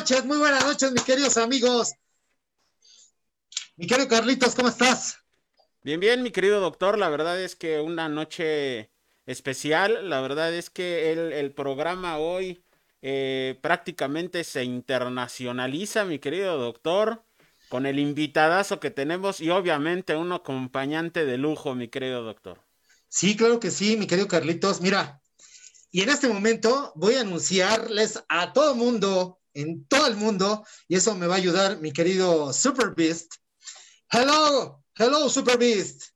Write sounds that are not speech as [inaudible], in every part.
muy buenas noches, muy buenas noches, mis queridos amigos. Mi querido Carlitos, ¿cómo estás? Bien, bien, mi querido doctor. La verdad es que una noche especial. La verdad es que el, programa hoy eh, prácticamente se internacionaliza, mi querido doctor, con el invitadazo que tenemos y obviamente un acompañante de lujo, mi querido doctor. Sí, claro que sí, mi querido Carlitos. Mira, y en este momento voy a anunciarles a todo mundo, en todo el mundo, y eso me va a ayudar mi querido Super Beast. Hello, hello, Super Beast.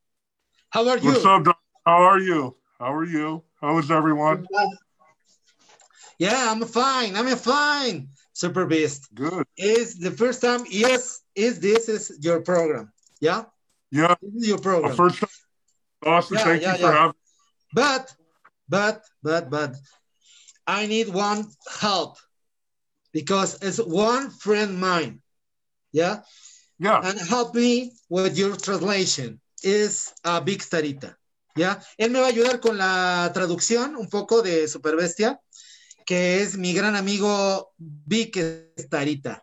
How are you? What's up, Doc? How are you? How are you? How is everyone? Yeah, I'm fine. I'm fine. Super Beast. Good. Is the first time? Yes. Is this is your program? Yeah. Yeah. This is your program. First time. Awesome. Yeah, Thank yeah, you for yeah. having. But, but, but, but, I need one help because it's one friend mine. Yeah. Yeah. And help me with your translation. Is a big starita. ¿Ya? Él me va a ayudar con la traducción un poco de Superbestia, que es mi gran amigo Vic Starita.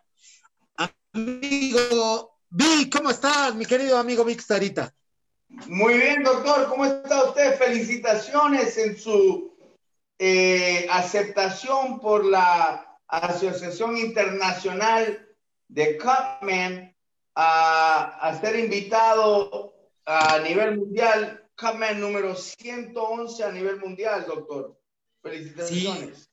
Amigo Vic, ¿cómo estás, mi querido amigo Vic Starita? Muy bien, doctor. ¿Cómo está usted? Felicitaciones en su eh, aceptación por la Asociación Internacional de Cupman a, a ser invitado a nivel mundial Cupman número 111 a nivel mundial, doctor. Felicitaciones. Sí.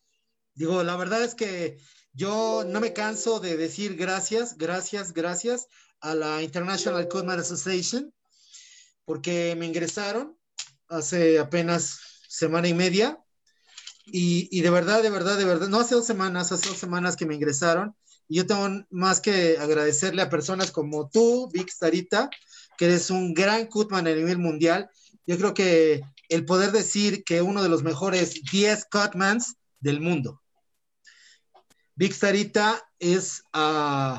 Digo, la verdad es que yo no me canso de decir gracias, gracias, gracias a la International Codman Association, porque me ingresaron hace apenas semana y media. Y, de verdad, de verdad, de verdad, no hace dos semanas, hace dos semanas que me ingresaron. Y yo tengo más que agradecerle a personas como tú, Vic Starita, que eres un gran Cutman a nivel mundial yo creo que el poder decir que uno de los mejores 10 Cutmans del mundo. Big Starita is uh,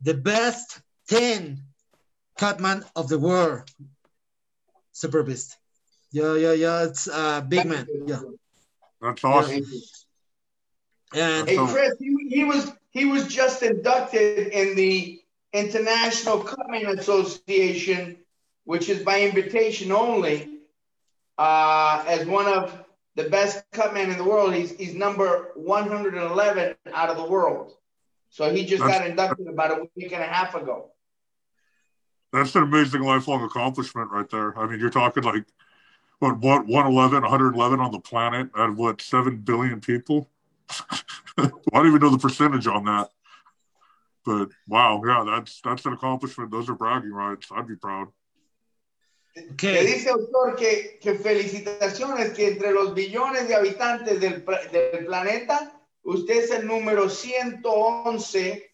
the best 10 Cutman of the world. Super Beast. Yeah, yeah, yeah. It's a uh, big man. That's awesome. And hey, Chris, he, he was he was just inducted in the International Cutman Association which is by invitation only, uh, as one of the best cutmen in the world. He's, he's number 111 out of the world. So he just That's- got inducted about a week and a half ago. That's an amazing lifelong accomplishment right there. I mean, you're talking like what what 111, 111 on the planet out of what seven billion people. [laughs] I don't even know the percentage on that. But wow, yeah, that's that's an accomplishment. Those are bragging rights. I'd be proud. Le okay. dice autor que, que felicitaciones, que entre los billones de habitantes del, del planeta, usted es el número 111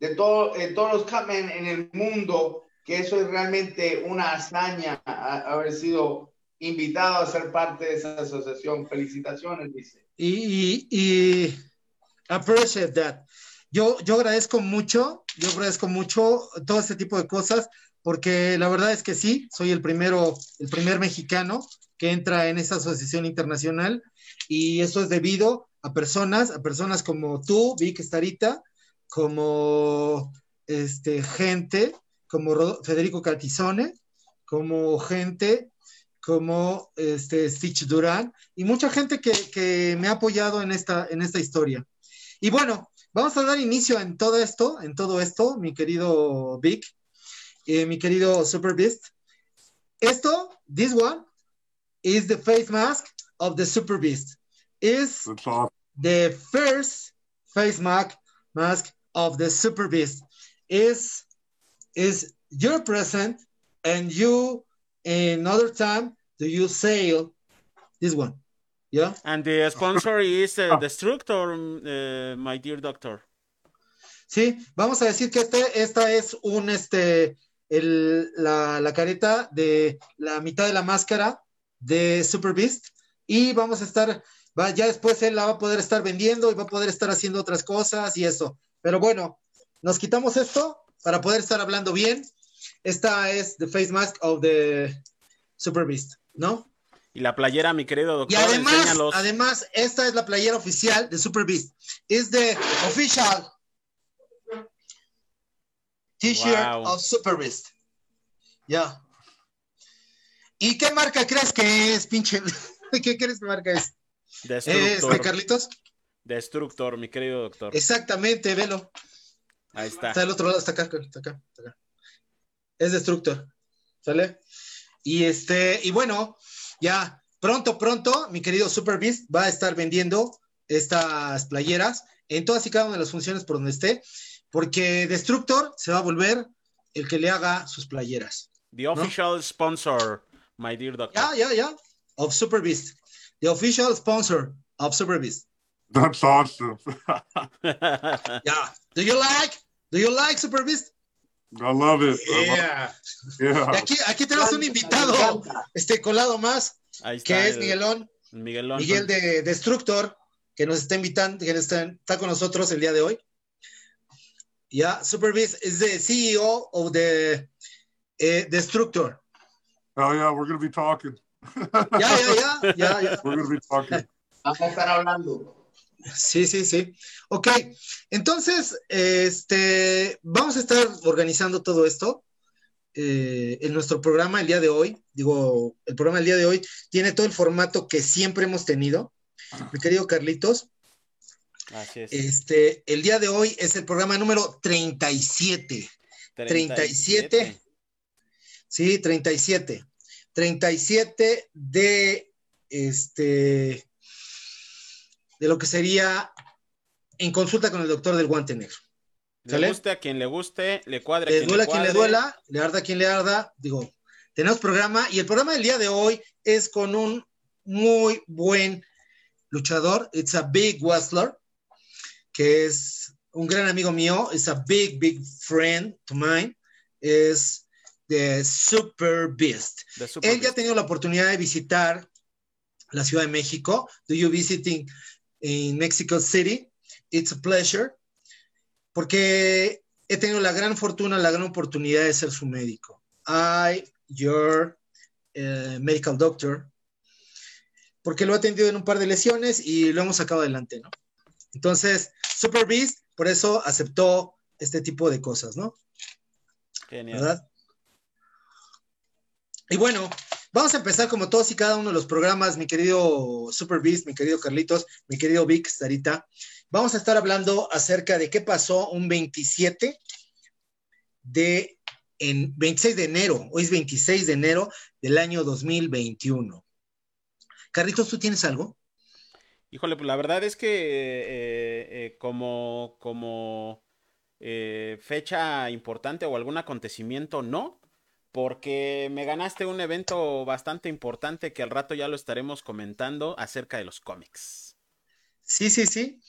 de todo, de todos los Cutmen en el mundo, que eso es realmente una hazaña a- haber sido invitado a ser parte de esa asociación. Felicitaciones, dice. y, y, appreciate that. Yo, yo agradezco mucho, yo agradezco mucho todo este tipo de cosas, porque la verdad es que sí, soy el primero, el primer mexicano que entra en esta asociación internacional, y eso es debido a personas, a personas como tú, Vic Starita, como este, gente, como Federico Caltizone, como gente como este Stitch Durán y mucha gente que, que me ha apoyado en esta, en esta historia. Y bueno, vamos a dar inicio en todo esto, en todo esto, mi querido Vic, eh, mi querido Super Beast. Esto, this one, is the face mask of the Super Beast. Is the first face mask mask of the Super Beast. Is is your present and you another time do you sell this one? Yeah. And the sponsor is uh, [laughs] Destructor, uh, my dear doctor. Sí, vamos a decir que este, esta es un, este, el, la, la careta de la mitad de la máscara de Super Beast y vamos a estar, va, ya después él la va a poder estar vendiendo y va a poder estar haciendo otras cosas y eso. Pero bueno, nos quitamos esto para poder estar hablando bien. Esta es the face mask of the Super Beast, ¿no? Y la playera, mi querido Y doctor, además, enséñalos. además, esta es la playera oficial de Super Beast. Es the official t-shirt Wow. of Super Beast. Ya. ¿Y qué marca crees que es, pinche? [laughs] ¿Qué crees que marca es? Destructor. Este, Carlitos. Destructor, mi querido doctor. Exactamente, velo. Ahí está. Está del otro lado, está acá, está acá, está acá. Es Destructor. ¿Sale? Y este, y bueno, ya pronto, pronto, mi querido Super Beast va a estar vendiendo estas playeras en todas y cada una de las funciones por donde esté, porque Destructor se va a volver el que le haga sus playeras. The official sponsor, my dear doctor. Ya, ya, ya. Of Super Beast. The official sponsor of Super Beast. That's awesome. [laughs] Yeah. Do you like? Do you like Super Beast? I love it. I love- Yeah. yeah. Aquí, aquí tenemos un invitado, este colado más, Ahí está. que es el- Miguelón, Miguelón. Miguel de Destructor, que nos está invitando, que está, está con nosotros el día de hoy. Yeah, Super Beast is the CEO of the eh, Destructor. Oh yeah, we're gonna be talking. Ya, ya, ya, ya, ya. [laughs] We're gonna be talking. Vamos a estar hablando. Sí, sí, sí. Ok, entonces, este, vamos a estar organizando todo esto eh, en nuestro programa el día de hoy. Digo, el programa del día de hoy tiene todo el formato que siempre hemos tenido. Mi querido Carlitos, Así es. este, el día de hoy es el programa número 37. 37. Sí, 37. 37 de este de lo que sería en consulta con el doctor del guante negro. Le guste a quien le guste, le cuadre a Le quien duela le a quien le cuadre. duela, le arda a quien le arda. Digo, tenemos programa y el programa del día de hoy es con un muy buen luchador. It's a big wrestler, que es un gran amigo mío. It's a big, big friend to mine. Es the Super Beast. De Super Él ya ha tenido la oportunidad de visitar la Ciudad de México. Do you visiting in Mexico City? It's a pleasure. Porque he tenido la gran fortuna, la gran oportunidad de ser su médico. I, your eh, medical doctor. Porque lo he atendido en un par de lesiones y lo hemos sacado adelante, ¿no? Entonces, Super Beast, por eso aceptó este tipo de cosas, ¿no? Genial. ¿verdad? Y bueno, vamos a empezar como todos y cada uno de los programas, mi querido Super Beast, mi querido Carlitos, mi querido Vic, Sarita. Vamos a estar hablando acerca de qué pasó un 27 de, en 26 de enero, hoy es 26 de enero del año 2021. Carlitos, ¿tú tienes algo? Híjole, pues la verdad es que eh, eh, como, como eh, fecha importante o algún acontecimiento, no, porque me ganaste un evento bastante importante que al rato ya lo estaremos comentando acerca de los cómics. Sí, sí, sí.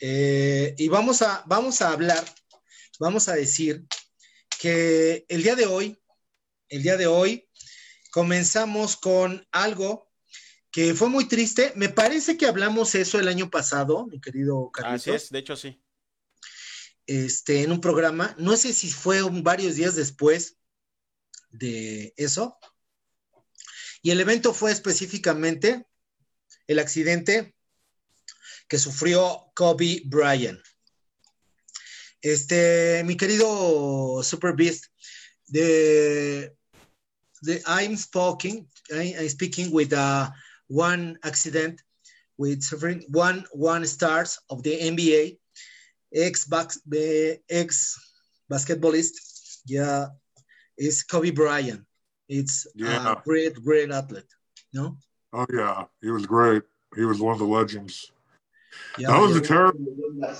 Eh, y vamos a, vamos a hablar, vamos a decir que el día de hoy, el día de hoy, comenzamos con algo que fue muy triste. Me parece que hablamos eso el año pasado, mi querido Carlitos, Así es, de hecho sí. este, en un programa. No sé si fue un- varios días después de eso. Y el evento fue específicamente el accidente que sufrió Kobe Bryant. Este, mi querido Super Beast, the, I'm speaking, speaking with uh, one accident with one one stars of the NBA, ex ex basketballist, yeah, is Kobe Bryant. It's Yeah. a great, great athlete. No, Oh yeah, he was great. He was one of the legends. yeah, that was a terrible,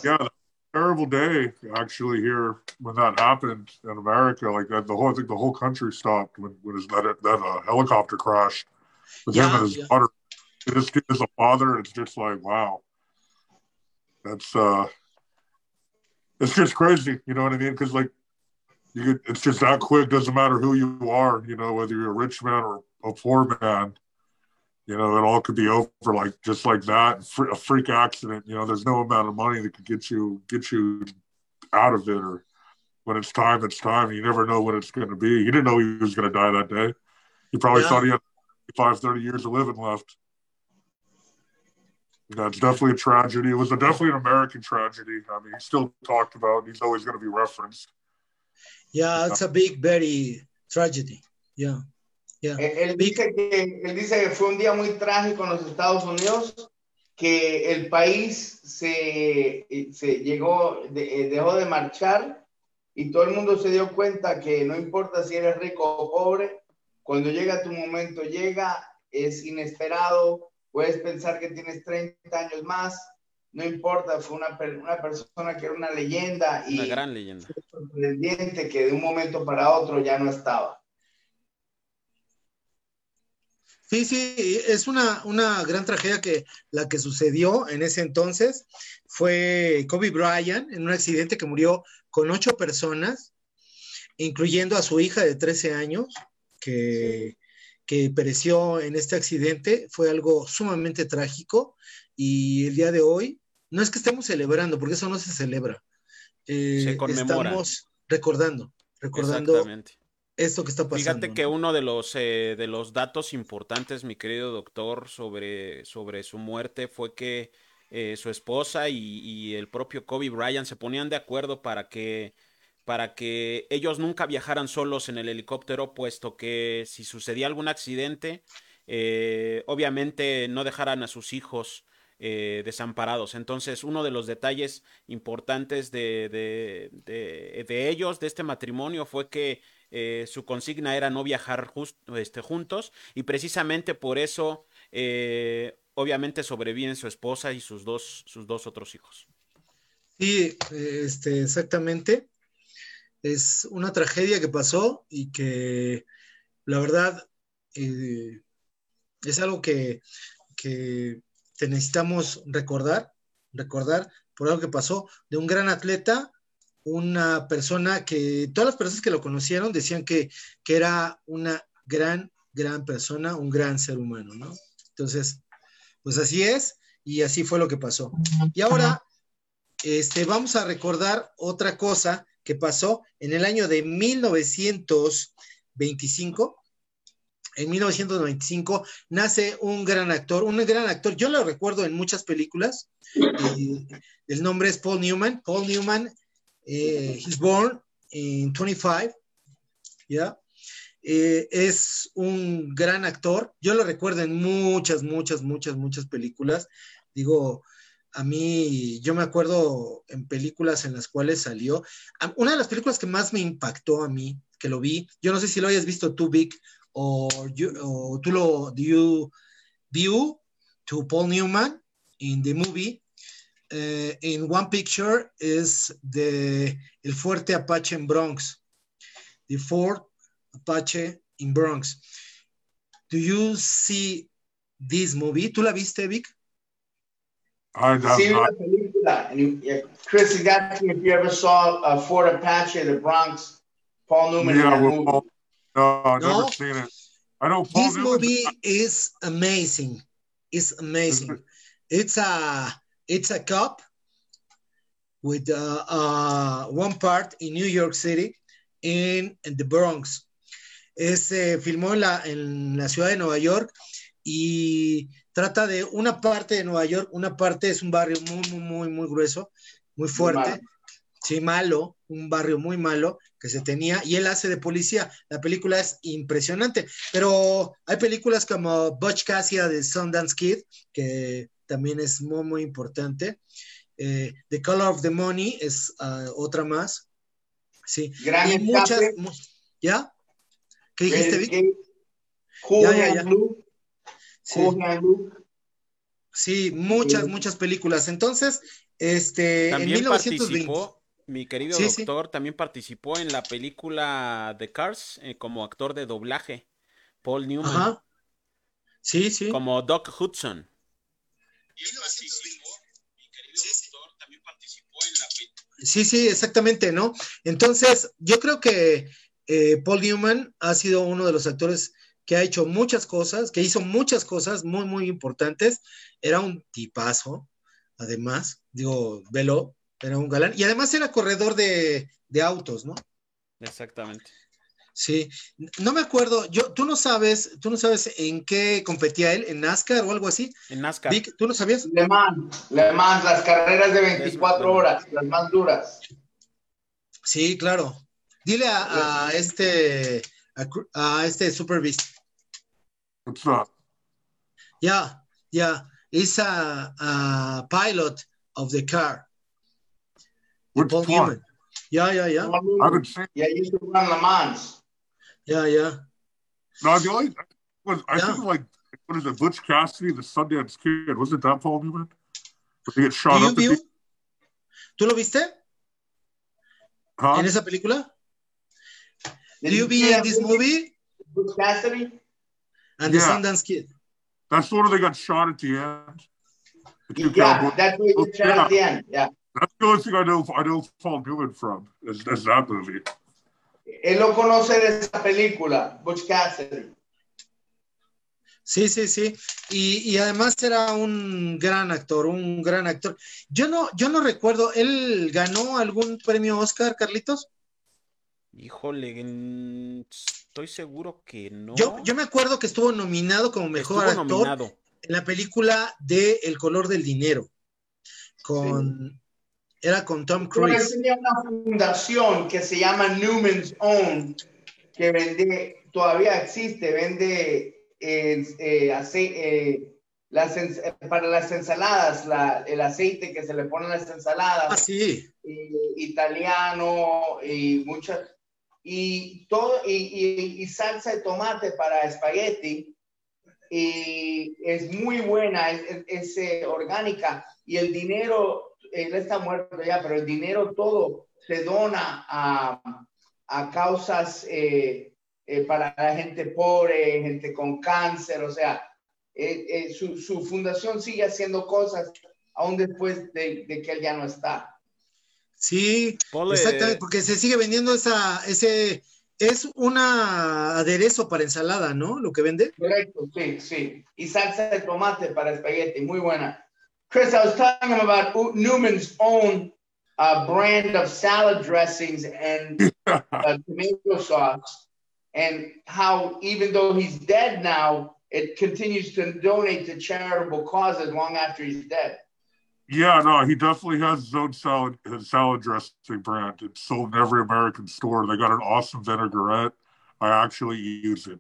yeah, terrible day actually here when that happened in America. Like that, the whole I think the whole country stopped when when his, that that uh, helicopter crashed with him Yeah, and his yeah. daughter. This kid is a father. It's just like wow, that's uh, it's just crazy. You know what I mean? Because like you could, it's just that quick. Doesn't matter who you are. You know whether you're a rich man or a poor man. You know, it all could be over like just like that. A freak accident. You know, there's no amount of money that could get you get you out of it. Or when it's time, it's time. You never know when it's going to be. He didn't know he was going to die that day. He probably Yeah. thought he had 25, 30 years of living left. That's definitely a tragedy. It was a, definitely an American tragedy. I mean, he's still talked about. He's always going to be referenced. Yeah, it's a big, very tragedy. Yeah. Yeah. Él, dice que, él dice que fue un día muy trágico en los Estados Unidos, que el país se, se llegó, de, dejó de marchar y todo el mundo se dio cuenta que no importa si eres rico o pobre, cuando llega tu momento, llega, es inesperado, puedes pensar que tienes 30 años más, no importa, fue una, una persona que era una leyenda y una gran leyenda. sorprendente que de un momento para otro ya no estaba. Sí, sí, es una, una gran tragedia que la que sucedió en ese entonces fue Kobe Bryant en un accidente que murió con ocho personas, incluyendo a su hija de 13 años, que, que pereció en este accidente. Fue algo sumamente trágico y el día de hoy no es que estemos celebrando, porque eso no se celebra. Eh, se conmemora. Estamos recordando, recordando Exactamente. esto que está pasando. Fíjate que ¿no? uno de los, eh, de los datos importantes, mi querido doctor, sobre, sobre su muerte fue que eh, su esposa y, y, el propio Kobe Bryant se ponían de acuerdo para que, para que ellos nunca viajaran solos en el helicóptero, puesto que si sucedía algún accidente, eh, obviamente no dejaran a sus hijos eh, desamparados. Entonces, uno de los detalles importantes de, de, de, ellos, de este matrimonio, fue que eh, su consigna era no viajar este, juntos y precisamente por eso, eh, obviamente, sobreviven su esposa y sus dos, sus dos otros hijos. Sí, este, exactamente. Es una tragedia que pasó y que la verdad es algo que, que te necesitamos recordar, recordar por algo que pasó de un gran atleta, una persona que todas las personas que lo conocieron decían que, que era una gran, gran persona, un gran ser humano, ¿no? Entonces, pues así es y así fue lo que pasó. Y ahora, este, vamos a recordar otra cosa que pasó en el año de 1925 en 1995 nace un gran actor, un gran actor, yo lo recuerdo en muchas películas, el nombre es Paul Newman, Paul Newman, eh, he's born in 25, ¿ya? Eh, es un gran actor, yo lo recuerdo en muchas, muchas, muchas, muchas películas, digo, a mí, yo me acuerdo en películas en las cuales salió, una de las películas que más me impactó a mí, que lo vi, yo no sé si lo hayas visto tú, Vic, or you or tú lo do you view to Paul Newman in the movie? Uh, in one picture is the el fuerte Apache in Bronx. The Fort Apache in Bronx. Do you see this movie? Tú la viste Vic? I, sí, la película. Chris is asking if you ever saw uh, Fort Apache, in the Bronx, Paul Newman. Yeah, well, Paul, no, I've No. never seen it. I know Paul this Newman. movie is amazing it's amazing it's a it's a cop with uh, uh, one part in New York City in, in the Bronx es, se filmó en la, en la ciudad de Nueva York y trata de una parte de Nueva York, una parte es un barrio muy, muy, muy, muy grueso, muy fuerte. Sí, malo, un barrio muy malo que se tenía, y él hace de policía. La película es impresionante, pero hay películas como Butch Cassidy de Sundance Kid, que también es muy, muy importante. Eh, the Color of the Money es uh, otra más. Sí, Gran y muchas, mu ¿ya? ¿Qué dijiste, Vic? Ya, ya, ya. Luke. Sí. Sí, muchas, muchas películas. Entonces, este, en También 1920. participó, mi querido Sí, sí. doctor, también participó en la película The Cars eh, como actor de doblaje. Paul Newman, Ajá. Sí, sí. como Doc Hudson. Sí, sí, exactamente, ¿no? Entonces, yo creo que eh, Paul Newman ha sido uno de los actores que ha hecho muchas cosas, que hizo muchas cosas muy, muy importantes. Era un tipazo, además, digo, velo, era un galán. Y además era corredor de, de autos, ¿no? Exactamente. Sí, no me acuerdo, yo, tú no sabes, tú no sabes en qué competía él, en NASCAR o algo así. En NASCAR. Vic, ¿tú no sabías? Le Mans, Le Mans, las carreras de 24 horas, las más duras. Sí, claro. Dile a, a este, a, a, este Super Beast. What's that? Yeah, yeah. He's a, a pilot of the car. Which Paul one? Newman. Yeah, yeah, yeah. I haven't seen. Yeah, used to run Le Mans. Yeah, yeah. No, the only was I Yeah. think like what is it? Butch Cassidy, the Sundance Kid. Wasn't that Paul Newman? Did he get shot Do you up? at view? the- ¿Tú lo viste Huh? en esa película? Did you you be see in this movie? Butch Cassidy? And the Sundance Kid. That's the one they got shot at the end. The Yeah, cowboys. that's what you shot at the end. Yeah. That's the only thing I know. I know Paul Newman from is, is that movie. Él lo conoce de esa película, Butch Cassidy. Sí, sí, sí. Y, y además era un gran actor, un gran actor. Yo no, yo no recuerdo, ¿él ganó algún premio Oscar, Carlitos? Híjole, estoy seguro que no. Yo, yo me acuerdo que estuvo nominado como mejor Estuvo actor nominado. en la película de El color del dinero. Con, Era con Tom Cruise. tenía una fundación que se llama Newman's Own, que vende, todavía existe, vende eh, eh, ace- eh, las ens- para las ensaladas, la- el aceite que se le pone a las ensaladas. Ah, sí. eh, italiano y muchas y todo y, y- y salsa de tomate para espagueti y es muy buena es, es- es, eh, orgánica y el dinero él está muerto ya pero el dinero todo se dona a, a causas eh, eh, para la gente pobre gente con cáncer o sea eh, eh, su, su fundación sigue haciendo cosas aún después de, de que él ya no está Sí, Ponle- exactamente, porque se sigue vendiendo esa, ese, es un aderezo para ensalada, ¿no? Lo que vende. Correcto, sí, sí. Y salsa de tomate para espagueti, muy buena. Chris, I was talking about Newman's own uh, brand of salad dressings and [laughs] uh, tomato sauce, and how even though he's dead now, it continues to donate to charitable causes long after he's dead. Yeah, no, he definitely has his own salad his salad dressing brand. It's sold in every American store. They got an awesome vinaigrette. I actually use it.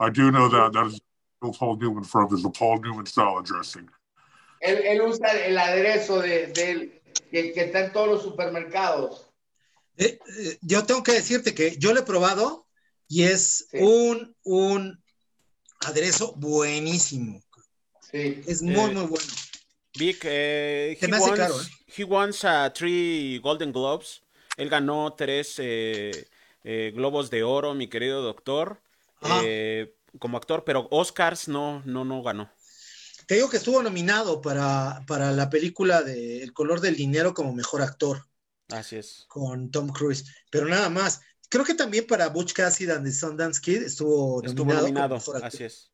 I do know that that is Paul Newman from is the Paul Newman salad dressing. Él, él usa el aderezo de, de él, que, que está en todos los supermercados. Eh, eh, yo tengo que decirte que yo lo he probado y es Sí. un, un aderezo buenísimo. Sí. Es muy, Eh, muy bueno. Vic, eh, he, wants, caro, ¿eh? he wants uh, three Golden Globes. Él ganó tres eh, eh, Globos de Oro, mi querido doctor, eh, como actor, pero Oscars no, no, no ganó. Te digo que estuvo nominado para, para la película de El color del dinero como mejor actor Así es. con Tom Cruise, pero nada más. Creo que también para Butch Cassidy and the Sundance Kid estuvo Estuvo nominado, como nominado, mejor actor, así es.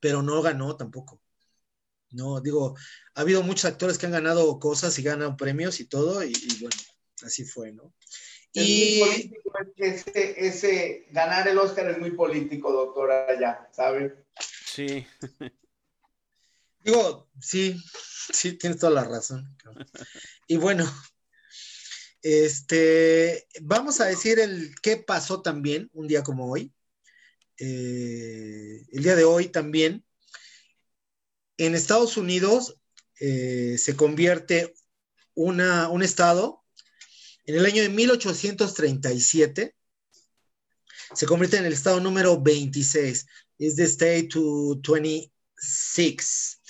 pero no ganó tampoco. No, digo, ha habido muchos actores que han ganado cosas y ganan premios y todo, y, y bueno, así fue, ¿no? Es muy Y político, ese, ese ganar el Oscar es muy político, doctora, allá, ¿sabe? Sí. [laughs] digo, sí, sí, tienes toda la razón. Y bueno, este, vamos a decir el qué pasó también un día como hoy. Eh, el día de hoy también, en Estados Unidos eh, se convierte una, un estado en el año de 1837. Se convierte en el estado número 26. Es the state to 26.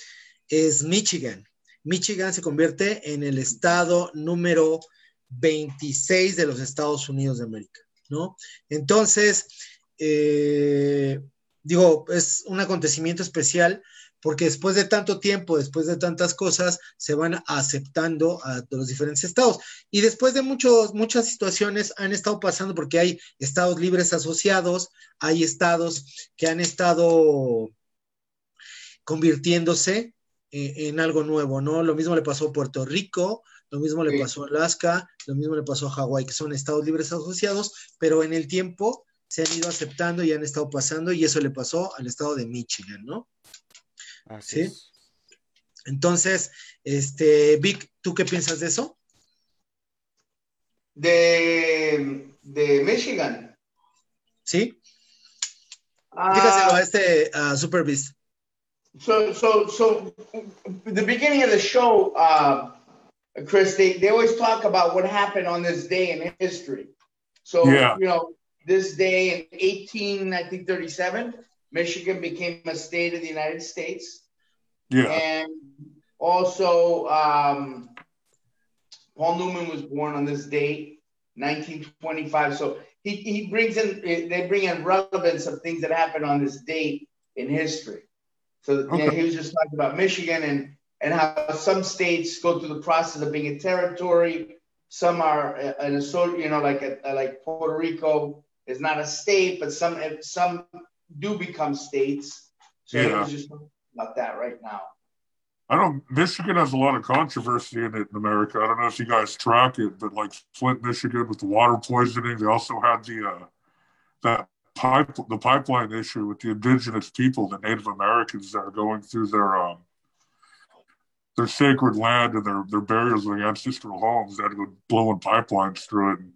Es Michigan. Michigan se convierte en el estado número 26 de los Estados Unidos de América, ¿no? Entonces, eh, digo, es un acontecimiento especial porque después de tanto tiempo, después de tantas cosas, se van aceptando a los diferentes estados. Y después de muchos, muchas situaciones han estado pasando porque hay estados libres asociados, hay estados que han estado convirtiéndose en, en algo nuevo, ¿no? Lo mismo le pasó a Puerto Rico, lo mismo le Sí. pasó a Alaska, lo mismo le pasó a Hawái, que son estados libres asociados, pero en el tiempo se han ido aceptando y han estado pasando y eso le pasó al estado de Michigan, ¿no? Así ¿Sí? Entonces, este, Vic, ¿tú qué piensas de eso? De, de Michigan. ¿Sí? Ah, Dígaselo a este a Super Beast. So, so, so, the beginning of the show, uh, Chris, they, they always talk about what happened on this day in history. So, Yeah. you know, this day in 18, I think 37, Michigan became a state of the United States. Yeah. And also, um, Paul Newman was born on this date, 1925. So he, he brings in, they bring in relevance of things that happened on this date in history. So you know, he was just talking about Michigan and, and how some states go through the process of being a territory. Some are uh, an associate, you know, like a, like Puerto Rico is not a state, but some some do become states. So he Yeah. was just talking about that right now. I don't. Michigan has a lot of controversy in it in America. I don't know if you guys track it, but like Flint, Michigan, with the water poisoning, they also had the uh, that pipe the pipeline issue with the indigenous people, the Native Americans that are going through their um, their sacred land and their their burials of their ancestral homes. To go blowing pipelines through it. And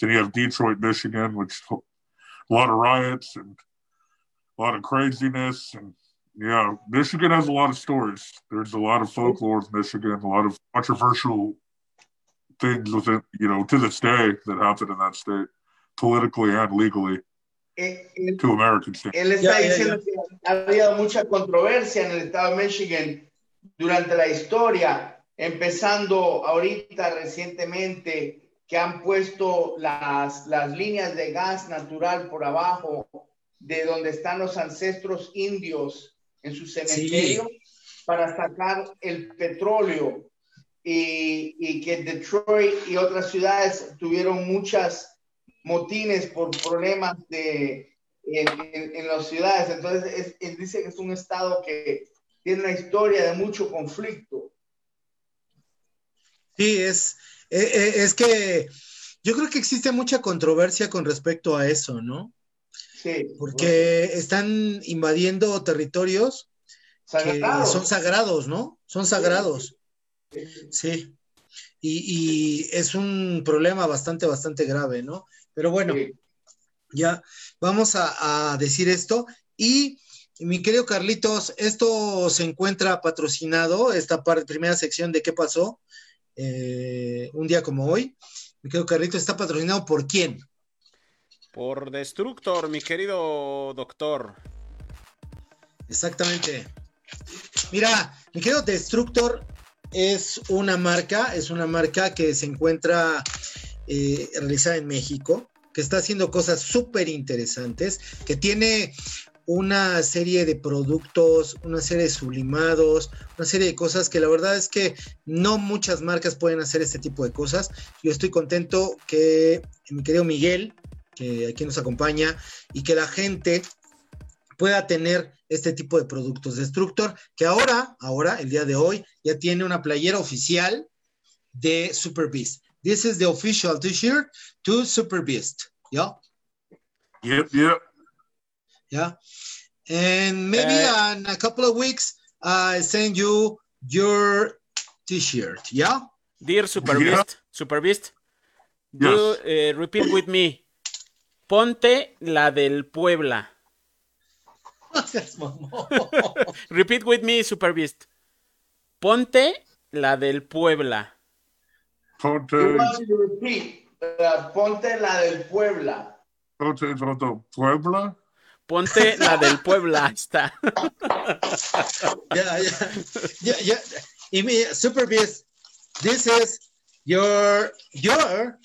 then you have Detroit, Michigan, which a lot of riots and a lot of craziness and yeah, Michigan has a lot of stories. There's a lot of folklore in Michigan, a lot of controversial things within, you know, to this day that happen in that state, politically and legally, Eh, eh, to American. Él está ya, diciendo que ha habido mucha controversia en el estado de Michigan durante la historia, empezando ahorita recientemente que han puesto las, las líneas de gas natural por abajo de donde están los ancestros indios en su cementerio para sacar el petróleo. Y, y que Detroit y otras ciudades tuvieron muchas motines por problemas de, en, en, en las ciudades. Entonces, es- él dice que es un estado que tiene una historia de mucho conflicto. Sí, es, eh, eh, es que yo creo que existe mucha controversia con respecto a eso, ¿no? Sí, Porque están invadiendo territorios que son sagrados, ¿no? Son sagrados, sí. Y, y es un problema bastante, bastante grave, ¿no? Pero bueno, Sí. ya vamos a, a decir esto. Y mi querido Carlitos, esto se encuentra patrocinado, esta parte, primera sección de qué pasó eh, un día como hoy. Mi querido Carlitos, está patrocinado por quién? Por Destructor, mi querido doctor. Exactamente. Mira, mi querido Destructor es una marca, es una marca que se encuentra eh, realizada en México, que está haciendo cosas súper interesantes, que tiene una serie de productos, una serie de sublimados, una serie de cosas que la verdad es que no muchas marcas pueden hacer este tipo de cosas. Yo estoy contento que mi querido Miguel, que aquí nos acompaña, y que la gente pueda tener este tipo de productos. Destructor, que ahora, ahora, el día de hoy, ya tiene una playera oficial de Super Beast. This is the official t-shirt to Super Beast. Yeah, Yep, yep. yeah. And maybe Uh, in a couple of weeks, I send you your t-shirt. Yeah. Dear Super Yeah. Beast, Super Beast, do, Yes. eh, repeat with me. Ponte la del Puebla. No seas mamón. Repeat with me, Super Beast. Ponte la del Puebla. Ponte, He wants you uh, ponte la del Puebla. Ponte, Ponte, Puebla. Ponte la del Puebla. Está. [laughs] yeah, yeah, yeah, yeah. I mean, Super Beast, this is your your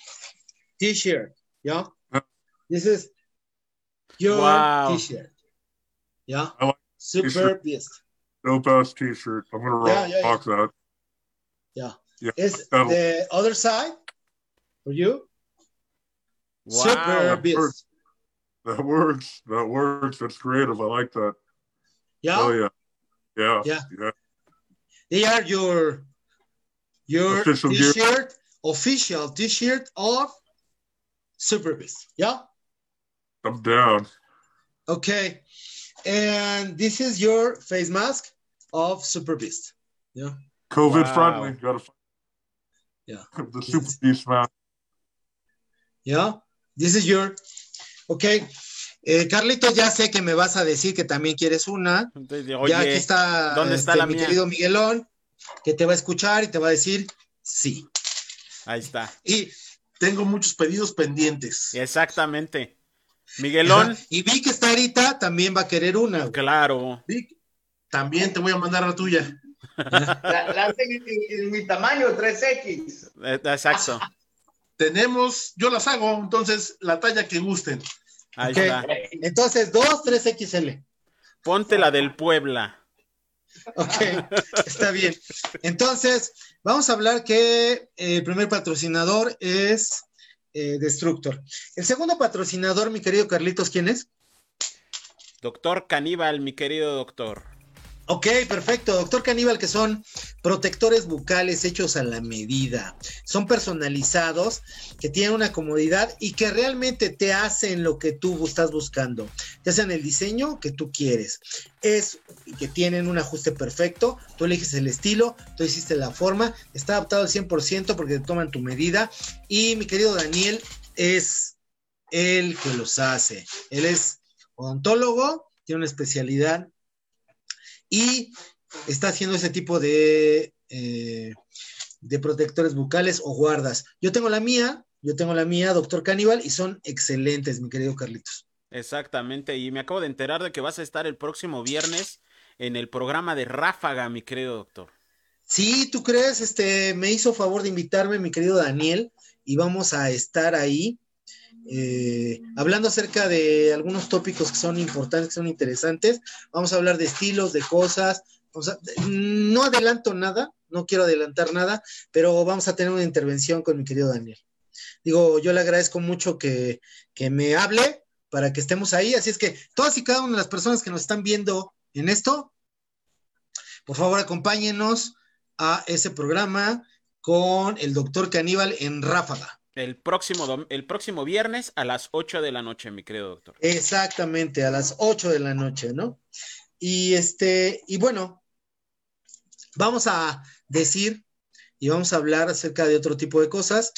t-shirt. Yeah, this is your Wow. t-shirt. Yeah, like Super t-shirt. Beast. Dope ass t shirt. I'm going to rock, yeah, yeah. rock that. Yeah, Yeah. is that'll- the other side for you? Super Wow. Beast. That works. That works. That's creative. I like that. Yeah, Oh, yeah. Yeah. Yeah. Yeah. they are your your Official t-shirt, official t-shirt of Super Beast. Yeah. I'm down. Okay. And this is your face mask of Super Beast. Yeah. COVID Wow. friendly. Gotta Yeah. [laughs] the super beast man. Yeah. This is your. Okay. Eh, Carlitos, ya sé que me vas a decir que también quieres una. Entonces, ya aquí está, ¿dónde está este, la mi mía? querido Miguelón, que te va a escuchar y te va a decir sí. ahí está. Y, Tengo muchos pedidos pendientes. Exactamente. Miguelón, [laughs] y vi que está ahorita, también va a querer una. güey. claro. Vic, también te voy a mandar la tuya. La, la hacen en, mi tamaño, 3X. Eh, Exacto. [laughs] Tenemos, yo las hago, entonces la talla que gusten. Ahí Ok. está. Entonces, dos, tres XL. Ponte la del Puebla. Ok, está bien. Entonces, vamos a hablar que eh, el primer patrocinador es eh, Destructor. El segundo patrocinador, mi querido Carlitos, ¿quién es? Doctor Caníbal, mi querido doctor. Ok, perfecto. Doctor Caníbal, que son protectores bucales hechos a la medida. Son personalizados, que tienen una comodidad y que realmente te hacen lo que tú estás buscando. Te hacen el diseño que tú quieres. Es que tienen un ajuste perfecto. Tú eliges el estilo, tú hiciste la forma. Está adaptado al 100% porque te toman tu medida. Y mi querido Daniel es el que los hace. Él es odontólogo, tiene una especialidad y está haciendo ese tipo de, eh, de protectores bucales o guardas. Yo tengo la mía, yo tengo la mía, doctor Caníbal, y son excelentes, mi querido Carlitos. Exactamente. Y me acabo de enterar de que vas a estar el próximo viernes en el programa de Ráfaga, mi querido doctor. Sí, tú crees, este, me hizo favor de invitarme mi querido Daniel y vamos a estar ahí eh, hablando acerca de algunos tópicos que son importantes, que son interesantes. Vamos a hablar de estilos, de cosas. No adelanto nada, no quiero adelantar nada, pero vamos a tener una intervención con mi querido Daniel. Digo, yo le agradezco mucho que, que me hable para que estemos ahí. Así es que todas y cada una de las personas que nos están viendo en esto, por favor acompáñenos a ese programa con el doctor Caníbal en Ráfaga. El próximo, el próximo viernes a las 8 de la noche, mi querido doctor. Exactamente, a las 8 de la noche, ¿no? Y este, y bueno, vamos a decir y vamos a hablar acerca de otro tipo de cosas.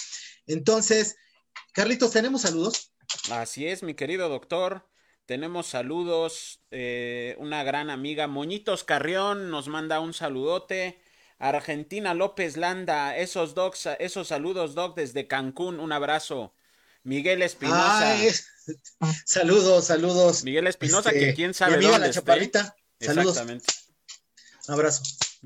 Entonces, Carlitos, ¿tenemos saludos? Así es, mi querido doctor. Tenemos saludos. eh, una gran amiga, Moñitos Carrión, nos manda un saludote. Argentina López Landa, esos docs, esos saludos, doc, desde Cancún, un abrazo. Miguel Espinosa. [laughs] Saludos, saludos. Miguel Espinosa, Este, que quién sabe mi amiga dónde la esté. chaparrita. Saludos, Exactamente. un abrazo.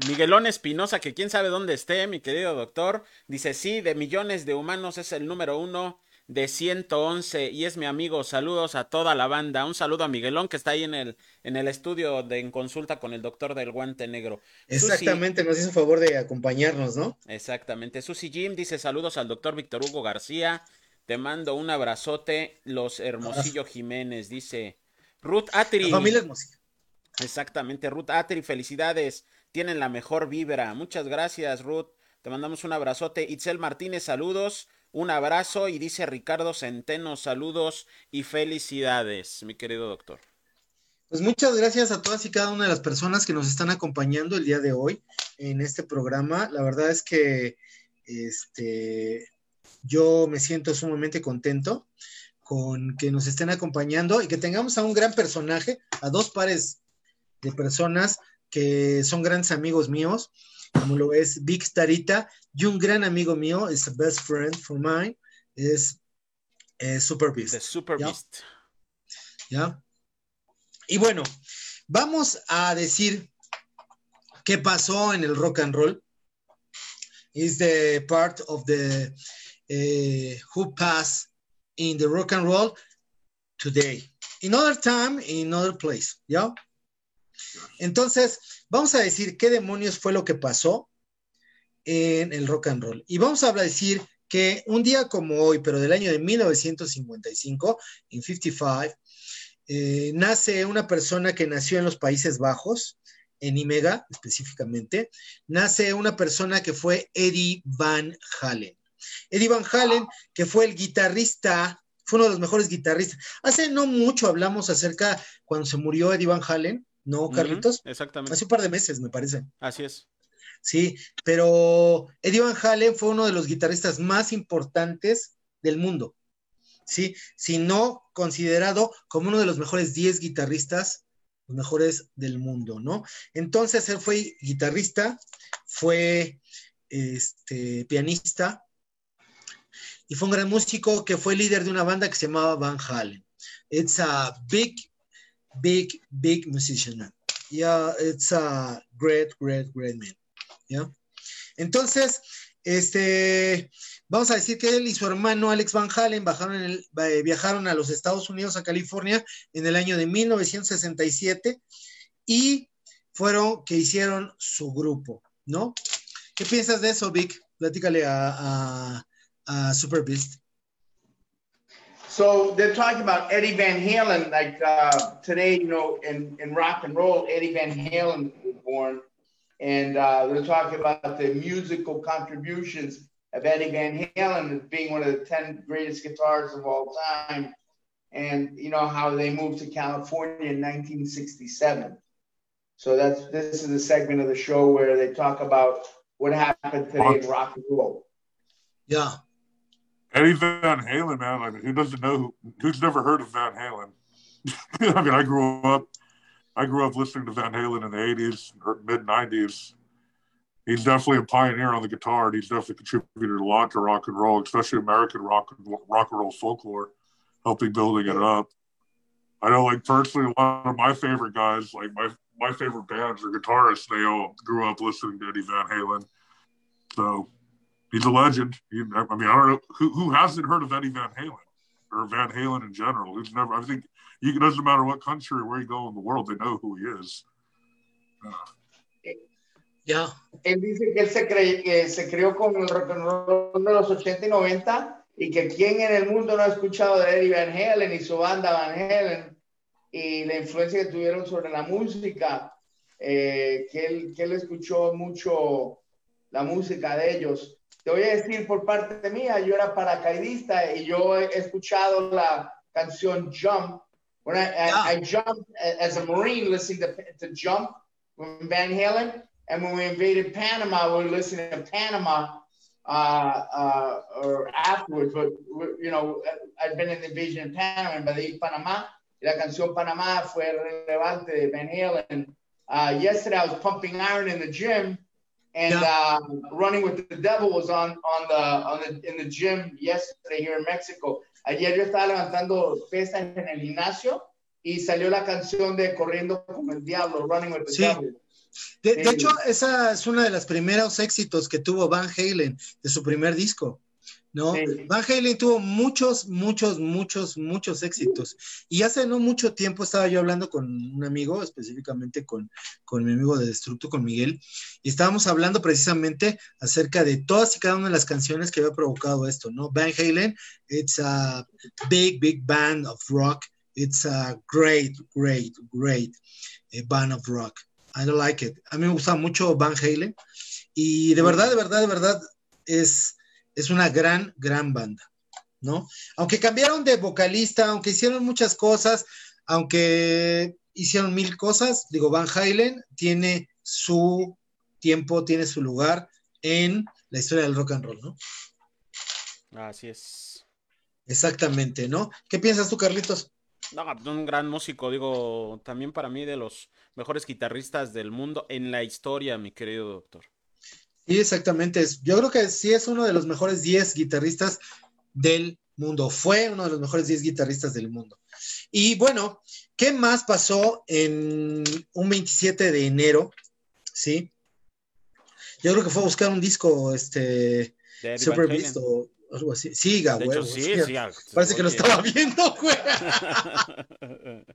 Miguelón Espinosa, que quién sabe dónde esté, mi querido doctor, dice, sí, de millones de humanos es el número uno de 111 y es mi amigo. Saludos a toda la banda. Un saludo a Miguelón que está ahí en el, en el estudio de en consulta con el doctor del guante negro. Susi- Exactamente, nos hizo favor de acompañarnos, ¿no? exactamente. Susi Jim dice saludos al doctor Víctor Hugo García. Te mando un abrazote. Los Hermosillo Jiménez, dice Ruth Atri. La familia Hermosillo. Exactamente, Ruth Atri, felicidades. Tienen la mejor vibra. Muchas gracias, Ruth. Te mandamos un abrazote. Itzel Martínez, saludos. Un abrazo. Y dice Ricardo Centeno, saludos y felicidades, mi querido doctor. Pues muchas gracias a todas y cada una de las personas que nos están acompañando el día de hoy en este programa. La verdad es que este, yo me siento sumamente contento con que nos estén acompañando y que tengamos a un gran personaje, a dos pares de personas que son grandes amigos míos, como lo es Vic Starita y un gran amigo mío, es a best friend for mine, es eh, Super Beast. The Super Ya. Beast. ¿ya? Y bueno, vamos a decir qué pasó en el rock and roll. Is the part of the eh, who passed in the rock and roll today. In other time, in other place, ¿ya? Entonces, vamos a decir qué demonios fue lo que pasó en el rock and roll. Y vamos a decir que un día como hoy, pero del año de 1955, en 55, eh, nace una persona que nació en los Países Bajos, en Imega específicamente, nace una persona que fue Eddie Van Halen. Eddie Van Halen, que fue el guitarrista fue uno de los mejores guitarristas. Hace no mucho hablamos acerca cuando se murió Eddie Van Halen, ¿no, Carlitos? exactamente. Hace un par de meses, me parece. Así es. Sí, pero Eddie Van Halen fue uno de los guitarristas más importantes del mundo. Sí, si no considerado como uno de los mejores 10 guitarristas, los mejores del mundo, ¿no? Entonces él fue guitarrista, fue este, pianista y fue un gran músico que fue líder de una banda que se llamaba Van Halen. It's a big, big, big musician. Yeah, it's a great, great, great man. ¿ya? Entonces, este, vamos a decir que él y su hermano Alex Van Halen bajaron el, eh, viajaron a los Estados Unidos, a California, en el año de 1967 y fueron que hicieron su grupo, ¿no? ¿Qué piensas de eso, Vic? Platícale a Super Beast. So they're talking about Eddie Van Halen, like uh, today, you know, in, in rock and roll, Eddie Van Halen was born. and uh, they're talking about the musical contributions of Eddie Van Halen as being one of the 10 greatest guitarists of all time. And you know how they moved to California in 1967. So that's this is a segment of the show where they talk about what happened today in rock and roll. Yeah. Eddie Van Halen, man, like who doesn't know who, who's never heard of Van Halen? [laughs] I mean, I grew up I grew up listening to Van Halen in the 80s, er, mid 90s. He's definitely a pioneer on the guitar, and he's definitely contributed a lot to rock and roll, especially American rock and rock and roll folklore, helping building it up. I know, like personally, a lot of my favorite guys, like my my favorite bands or guitarists, they all grew up listening to Eddie Van Halen. So he's a legend. He, I mean, I don't know who who hasn't heard of Eddie Van Halen or Van Halen in general. Who's never? I think you, it doesn't matter what country or where you go in the world, they know who he is. Yeah. Él dice que él se, cre que se creó con el rock and roll de los 80 y 90 y que quien en el mundo no ha escuchado de Eddie Van Halen y su banda Van Halen y la influencia que tuvieron sobre la música, eh, que, él, que él escuchó mucho la música de ellos. Te voy a decir por parte mía, yo era paracaidista y yo he escuchado la canción Jump When I, I. I jumped as a Marine listening to, to Jump with Van Halen. And when we invaded Panama, we were listening to Panama uh, uh, or afterwards. But, you know, I'd been in the invasion in Panama, invadí Panamá. Y la canción Panamá fue relevante de Van Halen. Uh, yesterday, I was pumping iron in the gym. And yeah. uh, running with the devil was on on the on the in the gym yesterday here in Mexico. Ayer yo estaba levantando pesas en el gimnasio y salió la canción de Corriendo con el Diablo, Running with the sí. Devil. De, de, hecho, esa es una de las primeros éxitos que tuvo Van Halen de su primer disco. ¿No? Sí. Van Halen tuvo muchos, muchos, muchos, muchos éxitos. Y hace no mucho tiempo estaba yo hablando con un amigo, específicamente con, con mi amigo de Destructo, con Miguel, y estábamos hablando precisamente acerca de todas y cada una de las canciones que había provocado esto, ¿no? Van Halen, it's a big, big band of rock. It's a great, great, great uh, band of rock. I don't like it. A mí me gusta mucho Van Halen. Y de verdad, de verdad, de verdad, es es una gran, gran banda, ¿no? Aunque cambiaron de vocalista, aunque hicieron muchas cosas, aunque hicieron mil cosas, digo, Van Halen tiene su tiempo, tiene su lugar en la historia del rock and roll, ¿no? Así es. Exactamente, ¿no? ¿Qué piensas tú, Carlitos? No, un gran músico, digo, también para mí de los mejores guitarristas del mundo en la historia, mi querido doctor. Sí, exactamente. Yo creo que sí es uno de los mejores 10 guitarristas del mundo. Fue uno de los mejores 10 guitarristas del mundo. Y bueno, ¿qué más pasó en un 27 de enero? Sí. Yo creo que fue a buscar un disco, este, Super Beast o algo así. Sí, güey. Sí, sí, [laughs] Parece que lo estaba viendo, güey. [laughs]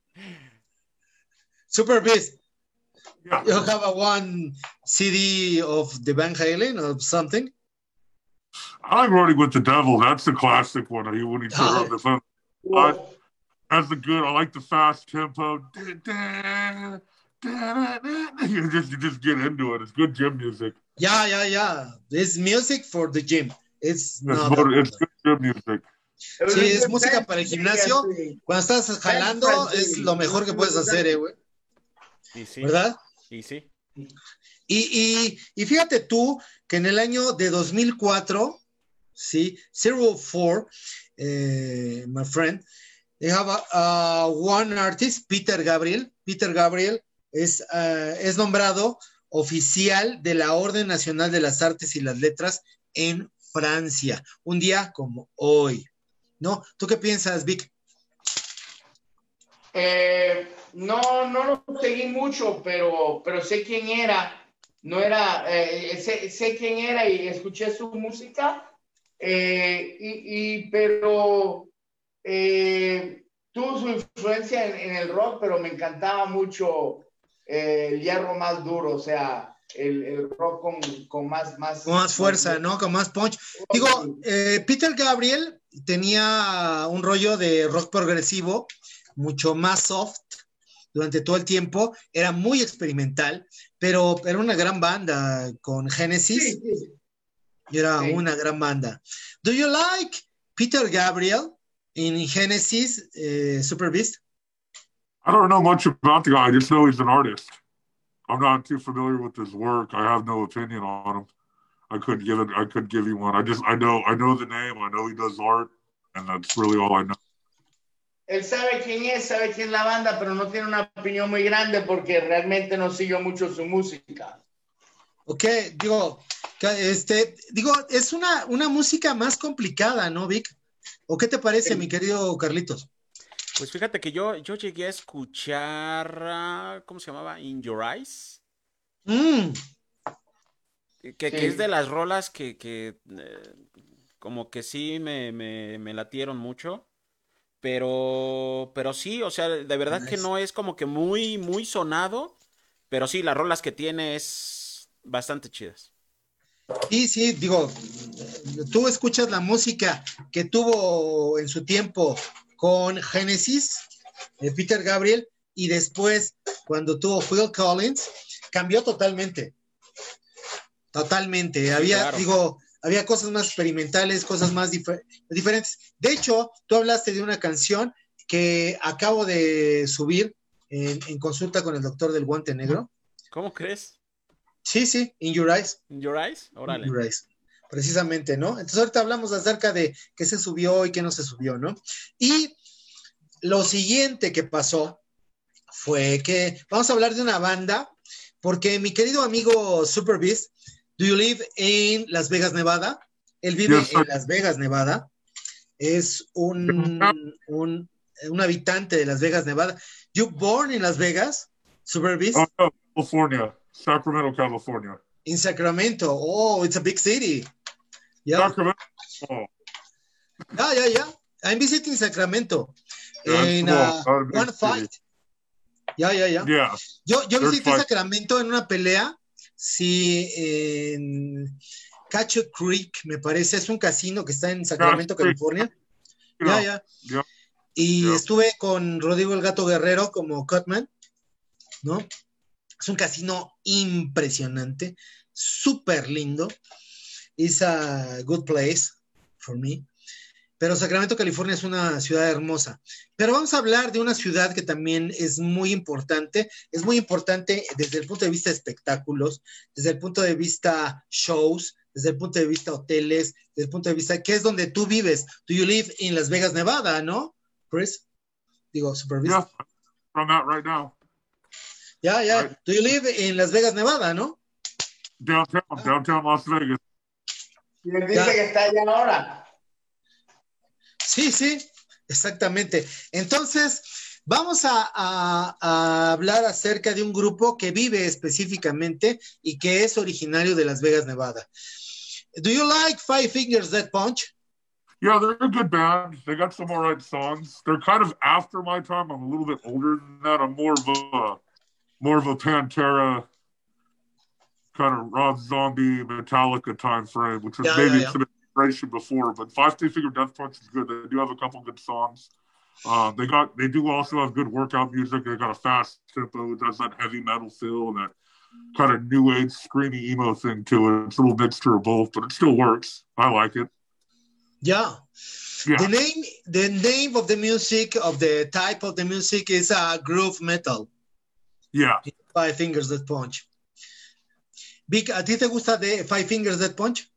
Super Beast. Yeah. You have a one CD of the Van Halen or something? I like Running with the Devil. That's the classic one. He when he took up the phone. I, that's the good. I like the fast tempo. You just you just get into it. It's good gym music. Yeah, yeah, yeah. It's music for the gym. It's It's, not. motor, it's good gym music. Sí, es música para el gimnasio. Cuando estás jalando, es lo mejor que puedes hacer, eh, güey. Y sí. ¿Verdad? Y sí. Y, y, y fíjate tú que en el año de 2004, sí, 04, eh, my friend, they have a one artist, Peter Gabriel. Peter Gabriel es, uh, es nombrado oficial de la Orden Nacional de las Artes y las Letras en Francia, un día como hoy. ¿No? ¿Tú qué piensas, Vic? Eh, no, no lo seguí mucho, pero, pero sé quién era. No era, eh, sé, sé, quién era y escuché su música. Eh, y, y, pero tuvo su influencia en, en, el rock, pero me encantaba mucho el hierro más duro, o sea, el, el rock con, con, más, más, con más fuerza, ¿no? Con más punch. Digo, eh, Peter Gabriel tenía un rollo de rock progresivo, mucho más soft durante todo el tiempo, era muy experimental, pero era una gran banda con Genesis. Sí, sí. Y era sí. una gran banda. Do you like Peter Gabriel in Genesis uh, Super Beast? I don't know much about the guy. I just know he's an artist. I'm not too familiar with his work. I have no opinion on him. I couldn't give it. I couldn't give you one. I just I know I know the name. I know he does art, and that's really all I know. Él sabe quién es, sabe quién es la banda, pero no tiene una opinión muy grande porque realmente no sigo mucho su música. Ok, digo, este, digo, es una, una música más complicada, ¿no, Vic? ¿O qué te parece, sí. mi querido Carlitos? Pues fíjate que yo, yo llegué a escuchar, ¿cómo se llamaba? In Your Eyes. Mm. Que, sí. que, es de las rolas que, que eh, como que sí me, me, me, latieron mucho. Pero, pero sí, o sea, de verdad nice. que no es como que muy, muy sonado. Pero sí, las rolas que tiene es bastante chidas. Sí, sí, digo, tú escuchas la música que tuvo en su tiempo con Genesis, de Peter Gabriel, y después, cuando tuvo Phil Collins, cambió totalmente. Totalmente. Sí, había, claro. digo, había cosas más experimentales, cosas más difer diferentes. De hecho, tú hablaste de una canción que acabo de subir en, en consulta con el doctor del guante negro. ¿Cómo crees? Sí, sí, In Your Eyes. In Your Eyes, órale. In Your Eyes precisamente, ¿no? Entonces ahorita hablamos acerca de qué se subió y qué no se subió, ¿no? Y lo siguiente que pasó fue que vamos a hablar de una banda, porque mi querido amigo Super Beast, do you live in Las Vegas, Nevada? Él vive yes, en Las Vegas, Nevada. Es un, un, un, habitante de Las Vegas, Nevada. You born in Las Vegas, Super Beast? Oh, no, California, Sacramento, California. In Sacramento. Oh, it's a big city. Yeah. Sacramento. Oh. Yeah, yeah, yeah. I'm visiting Sacramento yeah, in uh, one fight. Ya, ya, ya. Yeah. Yo, yo visité. Sacramento en una pelea, sí, en Cacho Creek, me parece, es un casino que está en Sacramento, yeah, California. Ya, ya. Y estuve con Rodrigo el Gato Guerrero como Cutman, ¿no? Es un casino impresionante, súper lindo. It's a good place for me. Pero Sacramento, California es una ciudad hermosa. Pero vamos a hablar de una ciudad que también es muy importante. Es muy importante desde el punto de vista de espectáculos, desde el punto de vista shows, desde el punto de vista hoteles, desde el punto de vista que es donde tú vives. Do you live in Las Vegas, Nevada, no? Chris? Digo, supervisa. Yeah, I'm out right now. Ya, yeah, ya. Yeah. Right. Do you live in Las Vegas, Nevada, no? Downtown, downtown Las Vegas. Y él dice que está allá ahora. Sí, sí, exactamente. Entonces, vamos a, a, a, hablar acerca de un grupo que vive específicamente y que es originario de Las Vegas, Nevada. Do you like Five Fingers Dead Punch? Yeah, they're a good band. They got some all right songs. They're kind of after my time. I'm a little bit older than that. I'm more of a more of a Pantera kind of Rob Zombie Metallica time frame, which was yeah, maybe yeah, yeah. Inspiration before. But Five Stick Figure Death Punch is good. They do have a couple good songs. Uh, they got they do also have good workout music. They got a fast tempo. It does that heavy metal feel and that kind of new age screamy emo thing to it. It's a little mixture of both, but it still works. I like it. Yeah. Yeah. The name, the name of the music of the type of the music is uh, groove metal. Yeah. Five Fingers That Punch. Vic, ¿a ti te gusta de Five Fingers That Punch?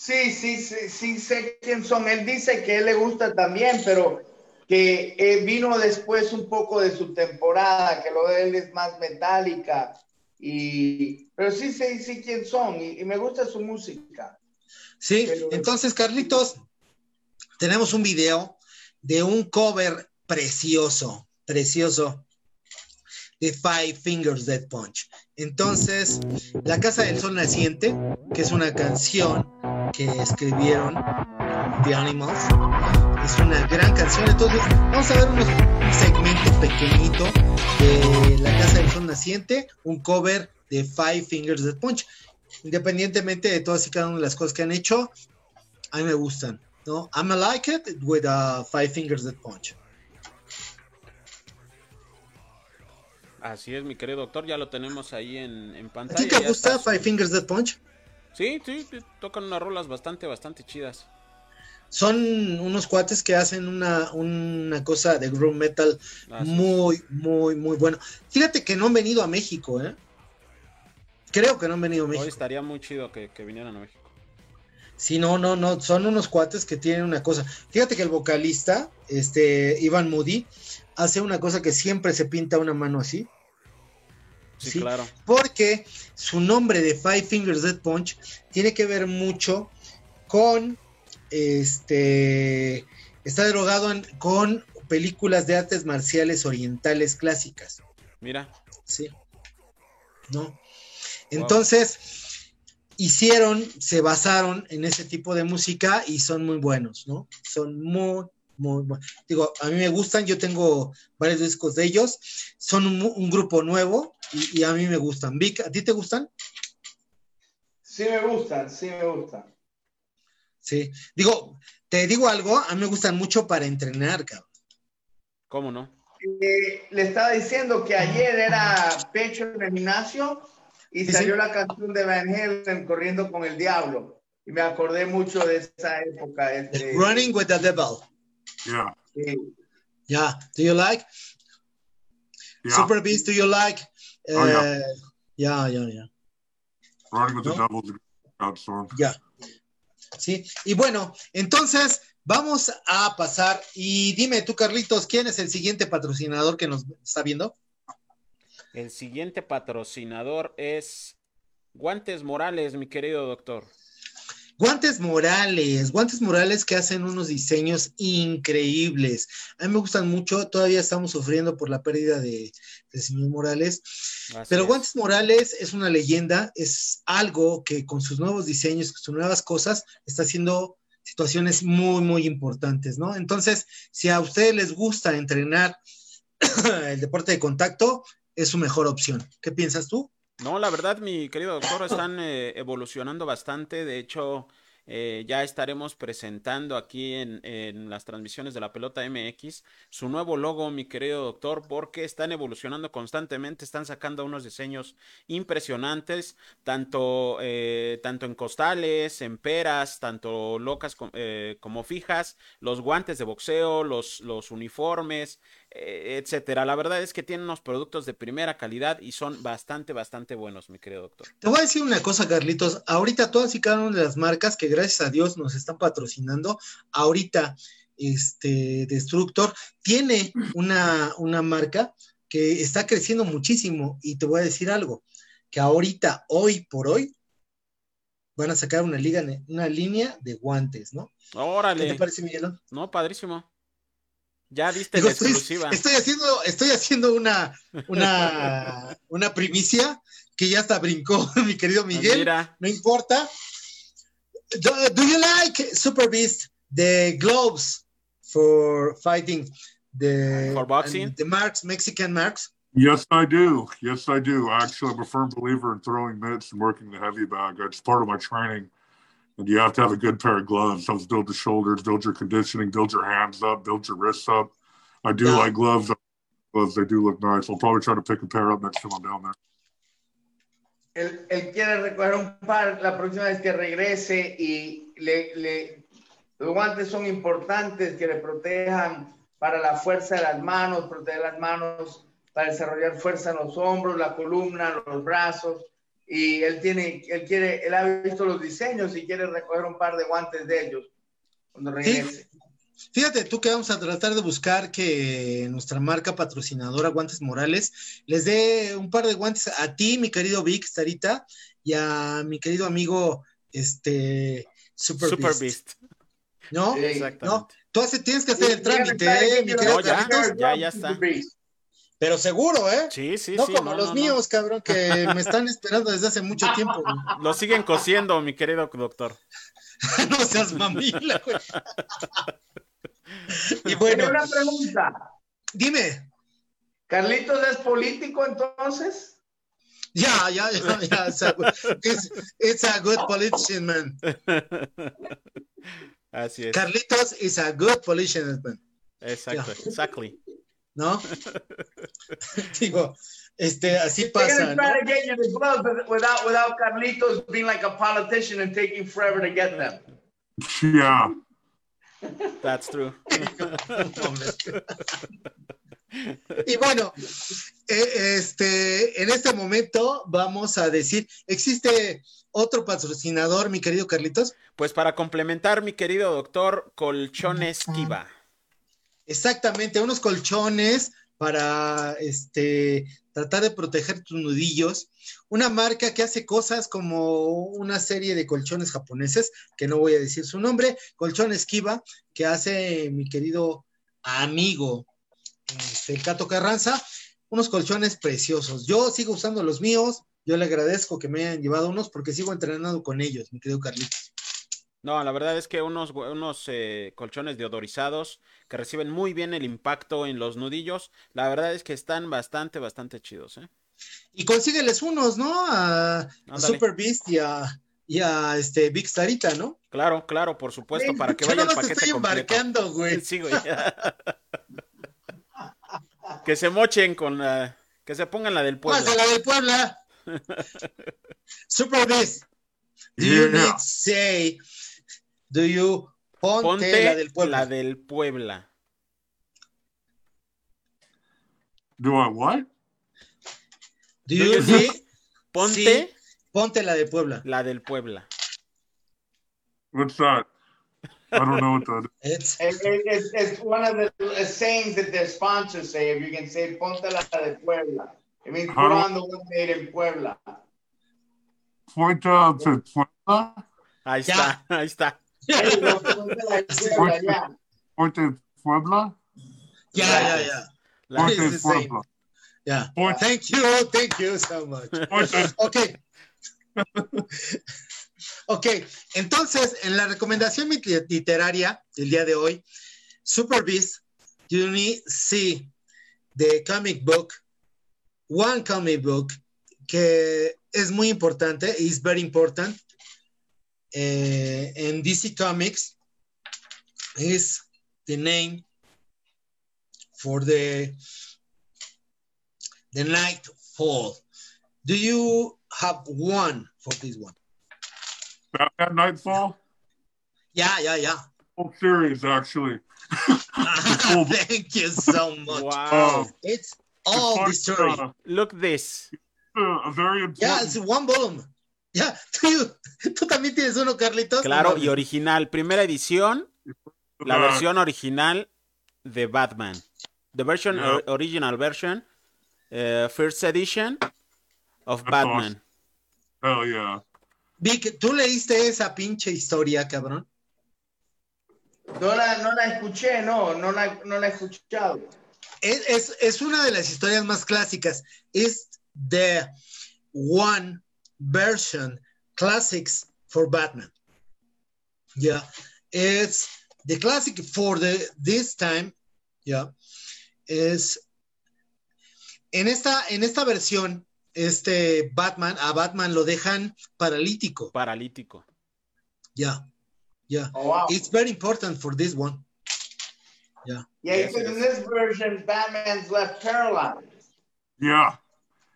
Sí, sí, sí, sí sé quién son. Él dice que él le gusta también, pero que eh, vino después un poco de su temporada, que lo de él es más metálica. Y, pero sí sé sí, sí, quién son y, y me gusta su música. Sí, Pero- entonces Carlitos, tenemos un video de un cover precioso, precioso de Five Fingers Dead Punch. Entonces, La Casa del Sol Naciente, que es una canción que escribieron The Animals, es una gran canción. Entonces, vamos a ver unos- un segmento pequeñito de La Casa del Sol Naciente, un cover de Five Fingers Dead Punch independientemente de todas y cada una de las cosas que han hecho, a mí me gustan, ¿no? I'm a like it with uh, Five Fingers Dead Punch. Así es, mi querido doctor, ya lo tenemos ahí en, en ¿A pantalla. ti te gusta. Five Fingers Dead Punch? Sí, sí, tocan unas rolas bastante, bastante chidas. Son unos cuates que hacen una, una cosa de groove metal es. muy, muy, muy bueno. Fíjate que no han venido a México, ¿eh? Creo que no han venido a Hoy México. estaría muy chido que, que vinieran a México. Sí, no, no, no, son unos cuates que tienen una cosa. Fíjate que el vocalista, este, Ivan Moody, hace una cosa que siempre se pinta una mano así. Sí, Sí. claro. porque su nombre de Five Fingers Dead Punch tiene que ver mucho con este está drogado en- con películas de artes marciales orientales clásicas, Mira, ¿sí? ¿No? Entonces hicieron, se basaron en ese tipo de música y son muy buenos, ¿no? Son muy muy. Digo, a mí me gustan, yo tengo varios discos de ellos, son un, un grupo nuevo y, y a mí me gustan. Vic, ¿a ti te gustan? Sí me gustan, sí me gustan. Sí. Digo, te digo algo, a mí me gustan mucho para entrenar, cabrón. ¿cómo no? Eh, le estaba diciendo que ayer era pecho en el gimnasio y Sí, salió sí. la canción de Van Halen corriendo con el diablo. Y me acordé mucho de esa época. este, Running with the Devil. Yeah. sí. Yeah. Do you like? Yeah. Super Beast, do you like? Oh, yeah. Eh, yeah, yeah, yeah. Running with the? Devil's. Ya. Sí. Y bueno, entonces vamos a pasar. Y dime tú, Carlitos, ¿quién es el siguiente patrocinador que nos está viendo? El siguiente patrocinador es Guantes Morales, mi querido doctor. Guantes Morales, Guantes Morales que hacen unos diseños increíbles. A mí me gustan mucho, todavía estamos sufriendo por la pérdida de, del señor Morales, pero es. Guantes Morales es una leyenda, es algo que con sus nuevos diseños, con sus nuevas cosas, está haciendo situaciones muy, muy importantes, ¿no? Entonces, si a ustedes les gusta entrenar [coughs] el deporte de contacto, es su mejor opción. ¿Qué piensas tú? No, la verdad, mi querido doctor, están eh, evolucionando bastante. De hecho, eh, ya estaremos presentando aquí en, las transmisiones de la pelota MX su nuevo logo, mi querido doctor, porque están evolucionando constantemente, están sacando unos diseños impresionantes, tanto, eh, tanto en costales, en peras, tanto locas co- eh, como fijas, los guantes de boxeo, los, los uniformes, etcétera. La verdad es que tienen unos productos de primera calidad y son bastante, bastante buenos, mi querido doctor. Te voy a decir una cosa, Carlitos. Ahorita todas y cada una de las marcas que gracias a Dios nos están patrocinando, ahorita este Destructor tiene una, una marca que está creciendo muchísimo y te voy a decir algo, que ahorita, hoy por hoy, van a sacar una, liga, una línea de guantes, ¿no? ¿Qué te Órale, parece, Miguelón? no, padrísimo. Ya diste Digo, la estoy, exclusiva. estoy haciendo, estoy haciendo una, una, [laughs] una primicia que ya hasta brincó [laughs] mi querido Miguel. Mira, no importa. Do, do you like Super Beast, the gloves for fighting the For boxing? the marks, Mexican marks? Yes, I do. Yes, I do. Actually, I'm a firm believer in throwing mitts and working the heavy bag. It's part of my training. And you have to have a good pair of gloves. Helps build the shoulders, build your conditioning, build your hands up, build your wrists up. I do Yeah. like gloves. Gloves, they do look nice. I'll probably try to pick a pair up next time I'm down there. Él, él quiere recoger un par la próxima vez que regrese y le, le Los guantes son importantes que le protejan para la fuerza de las manos, proteger las manos para desarrollar fuerza en los hombros, la columna, los brazos. Y él tiene, él quiere, él ha visto los diseños y quiere recoger un par de guantes de ellos cuando regrese. Fíjate tú que vamos a tratar de buscar que nuestra marca patrocinadora Guantes Morales les dé un par de guantes a ti, mi querido Vic, Starita, y a mi querido amigo este Super, Super Beast. Beast. ¿No? Sí, Exactamente. ¿No? Tú hace- tienes que hacer el trámite, ¿eh, mi querido No, ya, ya, ya está. Pero seguro, ¿eh? Sí, sí, no sí. como no, los no, no. míos, cabrón, que [laughs] me están esperando desde hace mucho tiempo. güey. Lo siguen cosiendo, mi querido doctor. [laughs] no seas mamila, güey. [laughs] y Bueno, una pregunta. dime. ¿Carlitos es político entonces? Ya, ya, ya, ya. It's a, it's, it's a good politician, man. Así es. Carlitos is a good politician, man. Exacto, exactly. ¿No? [laughs] Digo, este, así pasa, without without Carlitos being like a politician and taking forever to get them. Yeah. That's true. Y bueno, eh, este, en este momento vamos a decir, ¿existe otro patrocinador, mi querido Carlitos? Pues para complementar, mi querido doctor, colchones Kiva. Exactamente, unos colchones para este, tratar de proteger tus nudillos. Una marca que hace cosas como una serie de colchones japoneses, que no voy a decir su nombre, Colchones Kiva, que hace mi querido amigo, este, Cato Carranza, unos colchones preciosos. Yo sigo usando los míos, yo le agradezco que me hayan llevado unos porque sigo entrenando con ellos, mi querido Carlitos. No, la verdad es que unos, unos eh, colchones deodorizados que reciben muy bien el impacto en los nudillos, la verdad es que están bastante, bastante chidos, ¿eh? Y consígueles unos, ¿no? A. Super Beast y a, y a este, Big Starita, ¿no? Claro, claro, por supuesto, para que vaya el te paquete estoy completo. embarcando, güey. Sí, güey. [laughs] que se mochen con la... Que se pongan la del pueblo. Pásala del Puebla. [laughs] Super Beast. Do you Yeah. need say, do you ponte, Ponte la del Puebla? la del Puebla. Do I what? Do you [laughs] Sí. need, Ponte Sí. ponte la de Puebla? la del Puebla. What's that? I don't know what that is. It's, [laughs] It- it- it's, it's one of the uh, sayings that their sponsors say. If you can say Ponte la de Puebla, it means How put on the one made in Puebla. Point uh, to Puebla? Ahí Ya. está, ahí está. De Puebla, yeah. The to same. Puebla. Yeah. Point, Thank you, thank you so much. to Ok. entonces, en la recomendación lit- literaria del día de hoy, Super Beast, you need see the comic book, one comic book que es muy importante, is very important. Eh, en DC Comics is the name for the the Nightfall. Do you have one for this one? Batman Nightfall? Yeah, yeah, yeah. Whole series, actually. [laughs] Thank you so much. Wow. It's all the story. uh, Look this. uh, a very important. Yeah, it's one volume. Yeah, [laughs] tú, tú también tienes uno, Carlitos. Claro, y original. Primera edición, la uh, versión original de Batman. The version, or- original version, eh, first edition of That's Batman. Hell yeah. Vic, ¿tú leíste esa pinche historia, cabrón? No la, no la escuché, no, no la, no la he escuchado. Es, es, es una de las historias más clásicas. Es the one version classics for Batman. Yeah, it's the classic for the this time. Yeah, es en esta en esta versión este Batman a Batman lo dejan paralítico. Paralítico. Yeah, yeah. Oh, wow. It's very important for this one. Yeah. Yeah, Yes, because yes. in this version, Batman's left paralyzed. Yeah.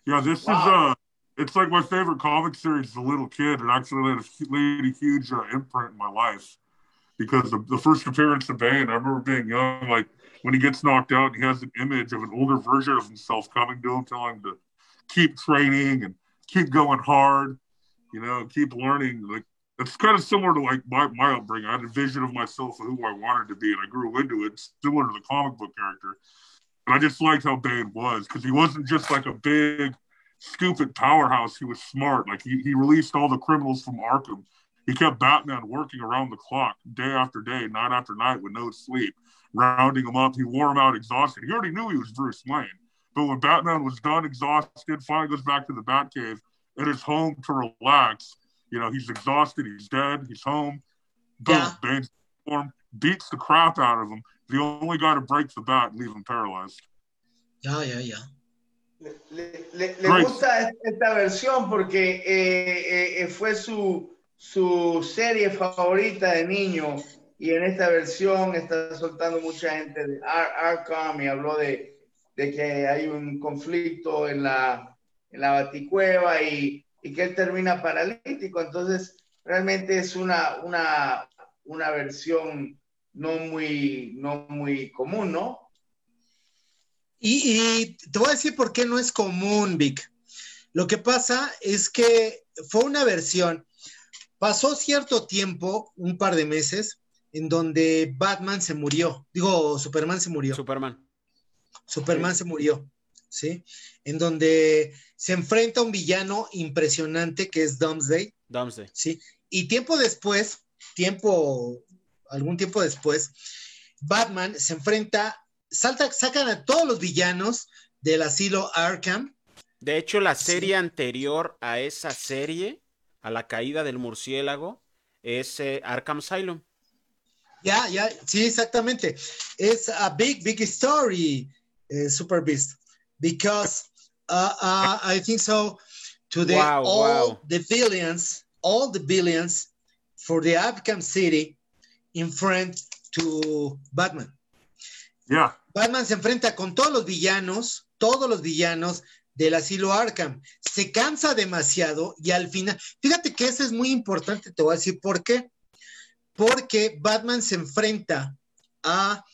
Yeah, this Wow. is uh it's like my favorite comic series as a little kid. It actually made a, made a huge uh, imprint in my life. because the, the first appearance of Bane, I remember being young, like when he gets knocked out, he has an image of an older version of himself coming to him, telling him to keep training and keep going hard, you know, keep learning. Like it's kind of similar to like my, my upbringing. I had a vision of myself of who I wanted to be, and I grew into it, similar to the comic book character. And I just liked how Bane was because he wasn't just like a big, stupid powerhouse. He was smart. Like he, he released all the criminals from Arkham. He kept Batman working around the clock, day after day, night after night, with no sleep rounding him up. He wore him out exhausted. He already knew he was Bruce Wayne. But when Batman was done, exhausted, finally goes back to the Batcave at his home to relax. You know, he's exhausted, he's dead, he's home. Boom, yeah. Bane's form, beats the crap out of him. The only guy to break the bat and leave him paralyzed. Yeah, yeah, yeah. Le, le, le gusta esta versión porque eh, eh, fue su, su serie favorita de niño y en esta versión está soltando mucha gente de Arkham y habló de, de que hay un conflicto en la, en la baticueva y, y, que él termina paralítico. Entonces, realmente es una, una, una versión no muy, no muy común, ¿no? Y, y, te voy a decir por qué no es común, Vic. Lo que pasa es que fue una versión, pasó cierto tiempo, un par de meses, en donde Batman se murió, digo, Superman se murió. Superman. Superman se murió, ¿sí? En donde se enfrenta a un villano impresionante que es Doomsday. Doomsday. Sí. Y tiempo después, tiempo, algún tiempo después, Batman se enfrenta, salta, sacan a todos los villanos del asilo Arkham. De hecho, la serie anterior a esa serie, a la caída del murciélago, es eh, Arkham Asylum. Ya, ya, sí, exactamente. Es a big, big story, uh, Super Beast, because uh, uh, I think so. To the wow, all wow. the billions, all the billions for the Arkham City in front to Batman. Yeah. Batman se enfrenta con todos los villanos, todos los villanos del asilo Arkham. Se cansa demasiado y al final, fíjate que eso es muy importante, te voy a decir por qué porque Batman se enfrenta a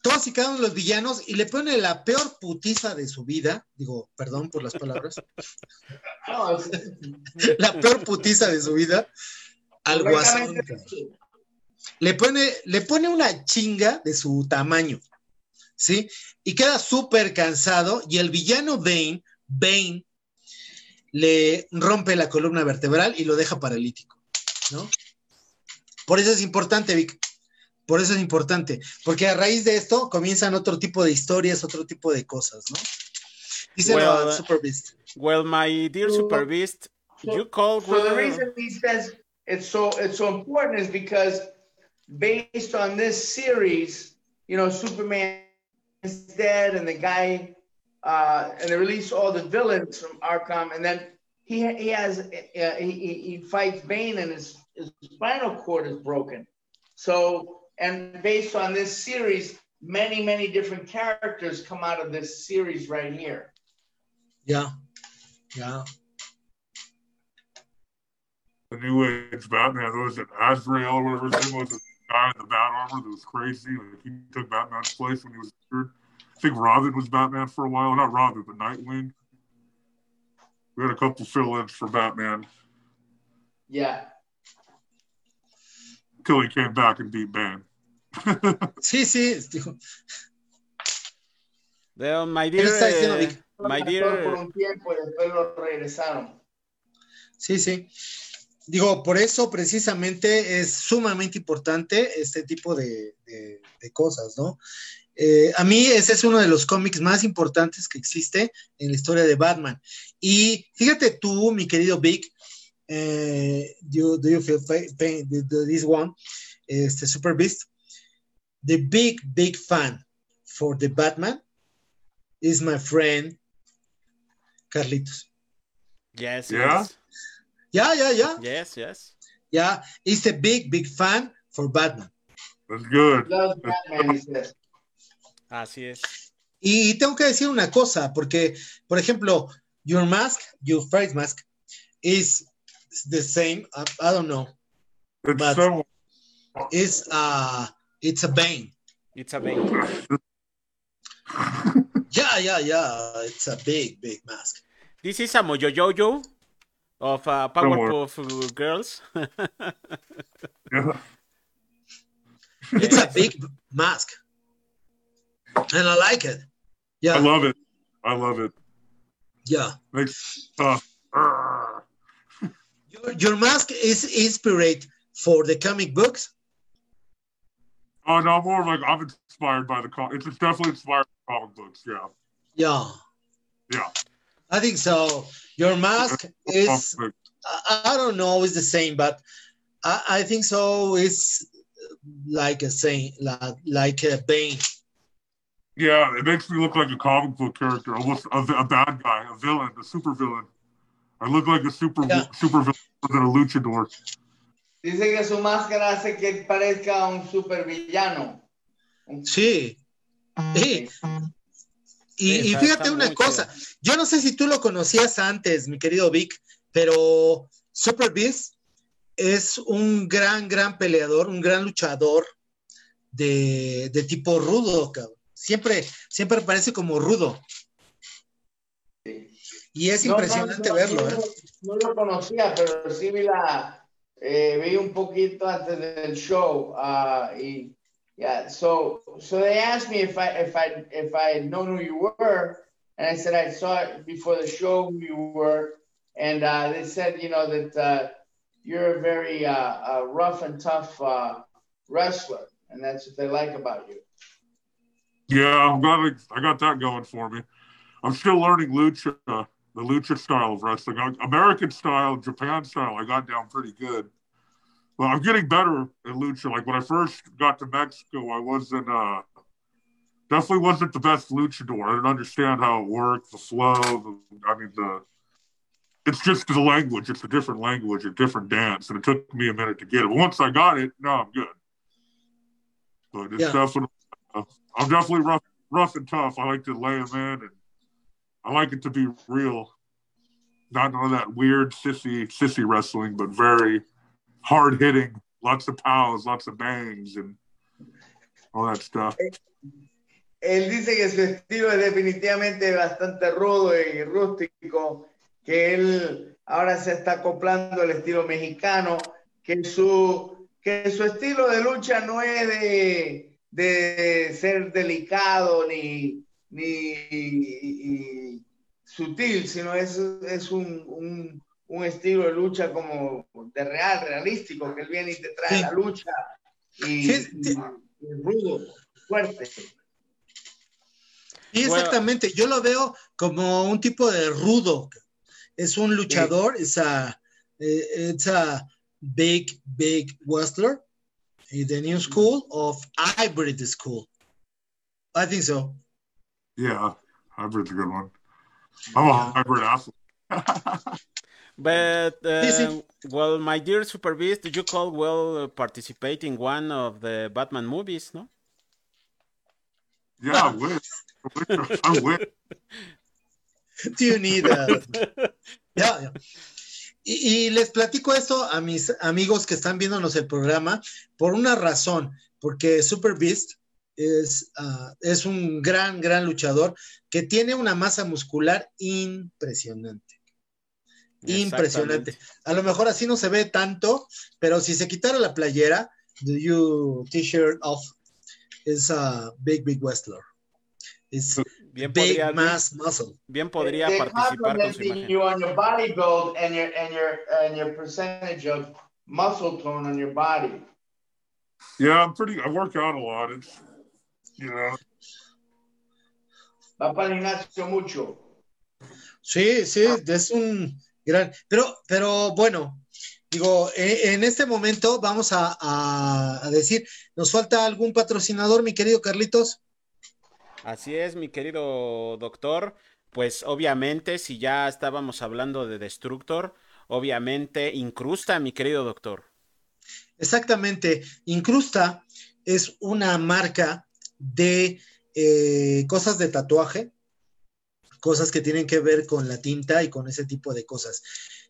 todos y cada uno de los villanos y le pone la peor putiza de su vida, digo, perdón por las palabras, [laughs] [laughs] la peor putiza de su vida al guasón. Le pone, le pone una chinga de su tamaño, ¿sí? Y queda súper cansado y el villano Bane, Bane, le rompe la columna vertebral y lo deja paralítico, ¿no? Por eso es importante, Vic. Por eso es importante. Porque a raíz de esto comienzan otro tipo de historias, otro tipo de cosas, ¿no? Dice well, uh, Super Beast. Well, my dear Super Beast, so, you called. So the reason he says it's so it's so important is because based on this series, you know, Superman is dead, and the guy, uh, and they release all the villains from Arkham, and then he he has uh, he, he fights Bane, and his his spinal cord is broken. So, and based on this series, many, many different characters come out of this series right here. Yeah. Yeah. The New Age Batman, there was an Azrael or whatever his name was, the guy in the bat armor that was crazy. Like he took Batman's place when he was injured. I think Robin was Batman for a while. Not Robin, but Nightwing. We had a couple fill ins for Batman. Yeah. until he came back and beat Bane. [laughs] sí, sí. Well, my dear, eh, my dear... Por un tiempo y después lo regresaron. Sí, sí. Digo, por eso precisamente es sumamente importante este tipo de, de, de cosas, ¿no? Eh, a mí ese es uno de los cómics más importantes que existe en la historia de Batman. Y fíjate tú, mi querido Vic, uh, do, do you feel pain, this one, este Super Beast? The big, big fan for the Batman is my friend Carlitos. Yes. Yeah. Yes. Yeah, yeah, yeah. Yes, yes. Yeah, he's a big, big fan for Batman. That's good. Loves Batman, he says. Así es. Y tengo que decir una cosa, porque, por ejemplo, your mask, your face mask, is the same. I, I don't know. It's but, so is uh it's a Bane. It's a Bane. [laughs] Yeah, yeah, yeah. It's a big, big mask. This is a Mojojojo of uh, Powerpuff Girls. Yeah. [laughs] It's a big mask. And I like it. Yeah, I love it. I love it. yeah. Makes uh, uh, [laughs] Your, your mask is inspired for the comic books. oh no, more like I'm inspired by the comic. It's definitely inspired by comic books. Yeah, Yeah, yeah. I think so. Your mask is Comic- I, I don't know, it's the same, but I, I think so. It's like a saying, like, like a Bane. Yeah, it makes me look like a comic book character, almost a, a bad guy, a villain, a super villain. I look like a super Yeah. super villain than a luchador. Dice que su máscara hace que parezca un supervillano. Un- Sí. Sí. Y, Sí, y fíjate una cosa, yo no sé si tú lo conocías antes, mi querido Vic, pero Super Beast es un gran, gran peleador, un gran luchador de, de tipo rudo, cabrón. Siempre, siempre parece como rudo. Sí. Y es No, impresionante no, verlo, no, ¿eh? No, lo conocía, pero sí vi la, eh, vi un poquito antes del show. Uh, y, yeah, so so they asked me if I if I if I had known who you were, and I said I saw it before the show who you were, and uh, they said you know that uh, you're a very uh, uh, rough and tough uh, wrestler, and that's what they like about you. Yeah, I'm glad I, got that going for me. I'm still learning lucha, the lucha style of wrestling. American style, Japan style, I got down pretty good. Well, I'm getting better at lucha. Like when I first got to Mexico, I wasn't uh, definitely wasn't the best luchador. I didn't understand how it worked, the flow. The, I mean, the it's just the language. It's a different language, a different dance, and it took me a minute to get it. But once I got it, now I'm good. But it's Yeah. definitely, uh, I'm definitely rough, rough and tough. I like to lay them in, and I like it to be real, not none of that weird sissy sissy wrestling, but very hard hitting, lots of pows, lots of bangs, and all that stuff. Él dice que su estilo es definitivamente bastante rudo y rústico, que él ahora se está acoplando al estilo mexicano, que su, que su estilo de lucha no es de, de ser delicado ni, ni y sutil, sino es, es un, un, un estilo de lucha como de real, realístico, que él viene y te trae Sí. la lucha y, Sí, y rudo, fuerte. Sí, Bueno. exactamente. Yo lo veo como un tipo de rudo. Es un luchador, es a, eh, it's a big, big wrestler. in The new school of hybrid school. I think so. Yeah, hybrid's a good one. I'm a hybrid athlete. [laughs] But uh, Sí, sí. well, my dear Super Beast, you call well participate in one of the Batman movies, no? yeah, I wish. Do you need that? Y, y les platico esto a mis amigos que están viéndonos el programa por una razón, porque Super Beast es, ah, es un gran, gran luchador que tiene una masa muscular impresionante. Impresionante. A lo mejor así no se ve tanto, pero si se quitara la playera, the you t-shirt off, is a big, big wrestler. It's Bien big podría, mass muscle. bien podría participar con su complimenting imagen. you on your body build and your and your and your percentage of muscle tone on your body. Yeah, I'm pretty. I work out a lot. It's you know. Va para el gimnasio mucho. Sí, sí, es un gran. Pero, pero bueno, digo, en, en este momento vamos a, a- a decir, ¿nos falta algún patrocinador, mi querido Carlitos? Así es, mi querido doctor. Pues obviamente, si ya estábamos hablando de Destructor, obviamente incrusta, mi querido doctor. Exactamente. Incrusta es una marca de eh, cosas de tatuaje, cosas que tienen que ver con la tinta y con ese tipo de cosas.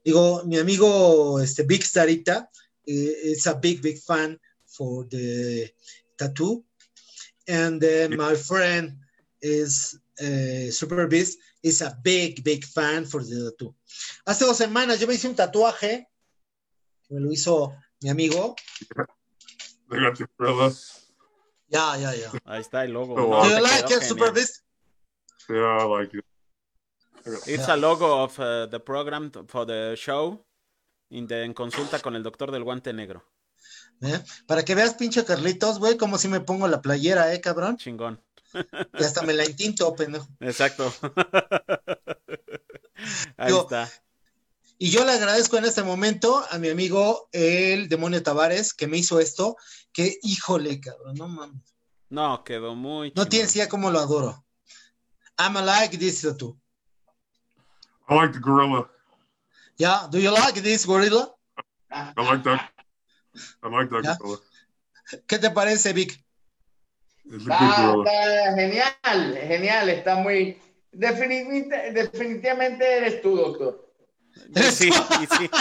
Digo, mi amigo este, Big Starita eh, es a big, big fan for the tattoo. And uh, my friend is uh, Super Beast is a big, big fan for the tattoo. Hace dos semanas yo me hice un tatuaje, me lo hizo mi amigo. Ya, ya, ya. Ahí está el logo. Oh, wow. Do you like it. Super Beast? Yeah, I like it. It's a logo of uh, the program for the show in the, en consulta con el doctor del guante negro. ¿Eh? Para que veas, pinche Carlitos, güey, como si me pongo la playera, eh, cabrón. Chingón. Y hasta me la intinto, pendejo. Exacto. Ahí está. Y yo le agradezco en este momento a mi amigo el demonio Tavares que me hizo esto, que híjole, cabrón, no mames. No, quedó muy No chingón. tienes idea cómo lo adoro. I'm a like this tattoo. I like the gorilla. Yeah, do you like this gorilla? I like that. I like that Yeah. gorilla. ¿Qué te parece, Vic? Está, gorilla. está genial, genial, está muy... Definitivamente, definitivamente eres tú, doctor. Sí, sí, sí. [laughs]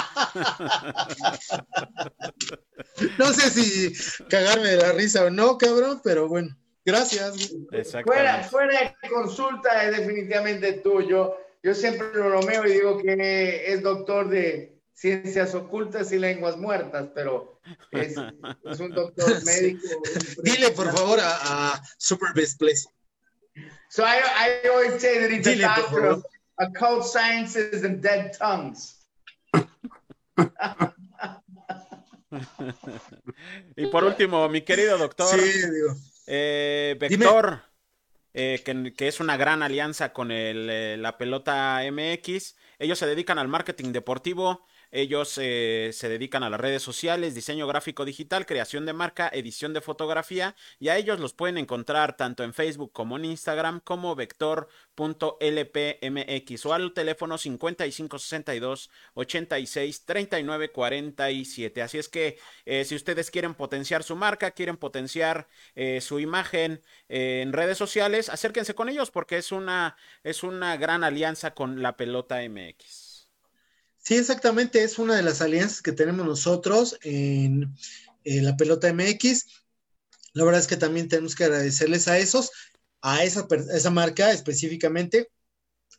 No sé si cagarme de la risa o no, cabrón, pero bueno, gracias. Fuera, Exactamente. fuera de consulta es definitivamente tú. Yo, siempre lo bromeo y digo que es doctor de ciencias ocultas y lenguas muertas, pero es, es un doctor [laughs] Sí. médico. Dile, por favor, a, a Super Best, please. So I, I always say that he's Dile, a doctor of occult sciences and dead tongues. Y por último, mi querido doctor, Sí, eh. Vector, eh, que, que es una gran alianza con el, eh, la pelota MX. Ellos se dedican al marketing deportivo. Ellos eh, se dedican a las redes sociales, diseño gráfico digital, creación de marca, edición de fotografía y a ellos los pueden encontrar tanto en Facebook como en Instagram como vector.lpmx o al teléfono 5562 86 39 47. Así es que eh, si ustedes quieren potenciar su marca, quieren potenciar eh, su imagen en redes sociales, acérquense con ellos porque es una, es una gran alianza con la pelota MX. Sí, exactamente, es una de las alianzas que tenemos nosotros en, la pelota MX. La verdad es que también tenemos que agradecerles a esos, a esa, per- esa marca específicamente.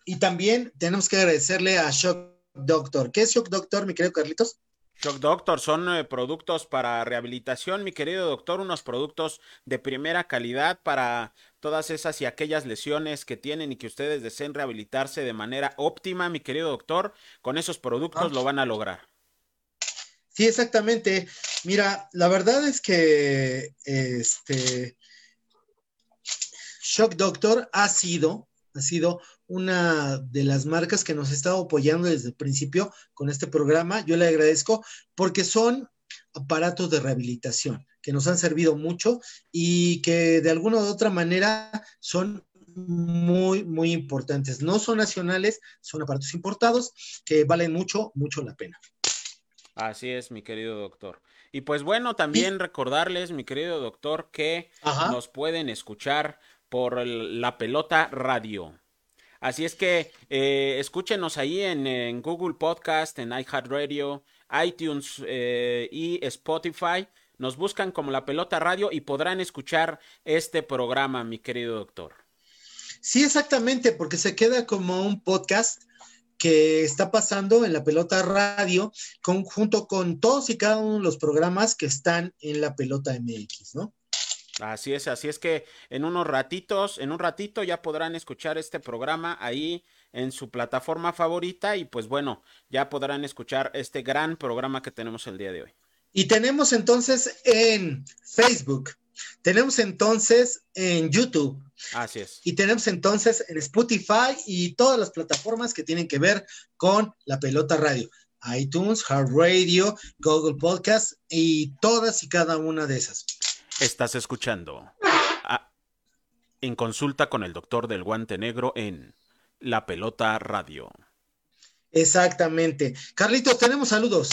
Y también tenemos que agradecerle a Shock Doctor. ¿Qué es Shock Doctor, mi querido Carlitos? Shock Doctor son eh, productos para rehabilitación, mi querido doctor, unos productos de primera calidad para todas esas y aquellas lesiones que tienen y que ustedes deseen rehabilitarse de manera óptima, mi querido doctor. Con esos productos lo van a lograr. Sí, exactamente. Mira, la verdad es que este Shock Doctor ha sido, ha sido una de las marcas que nos ha estado apoyando desde el principio con este programa. Yo le agradezco porque son aparatos de rehabilitación que nos han servido mucho y que de alguna u otra manera son muy, muy importantes. No son nacionales, son aparatos importados que valen mucho, mucho la pena. Así es, mi querido doctor. Y pues bueno, también recordarles, mi querido doctor, que Ajá. nos pueden escuchar por el- la pelota radio. Así es que eh, escúchenos ahí en, Google Podcast, en iHeartRadio, iTunes eh, y Spotify. Nos buscan como la pelota radio y podrán escuchar este programa, mi querido doctor. Sí, exactamente, porque se queda como un podcast que está pasando en la pelota radio junto con todos y cada uno de los programas que están en la pelota MX, ¿no? Así es, así es que en unos ratitos, en un ratito ya podrán escuchar este programa ahí en su plataforma favorita y pues bueno, ya podrán escuchar este gran programa que tenemos el día de hoy. Y tenemos entonces en Facebook, tenemos entonces en YouTube Así es. y tenemos entonces en Spotify y todas las plataformas que tienen que ver con la pelota radio. iTunes, Hard Radio, Google Podcast y todas y cada una de esas. Estás escuchando a- en consulta con el doctor del guante negro en La Pelota Radio. Exactamente. Carlitos, tenemos saludos.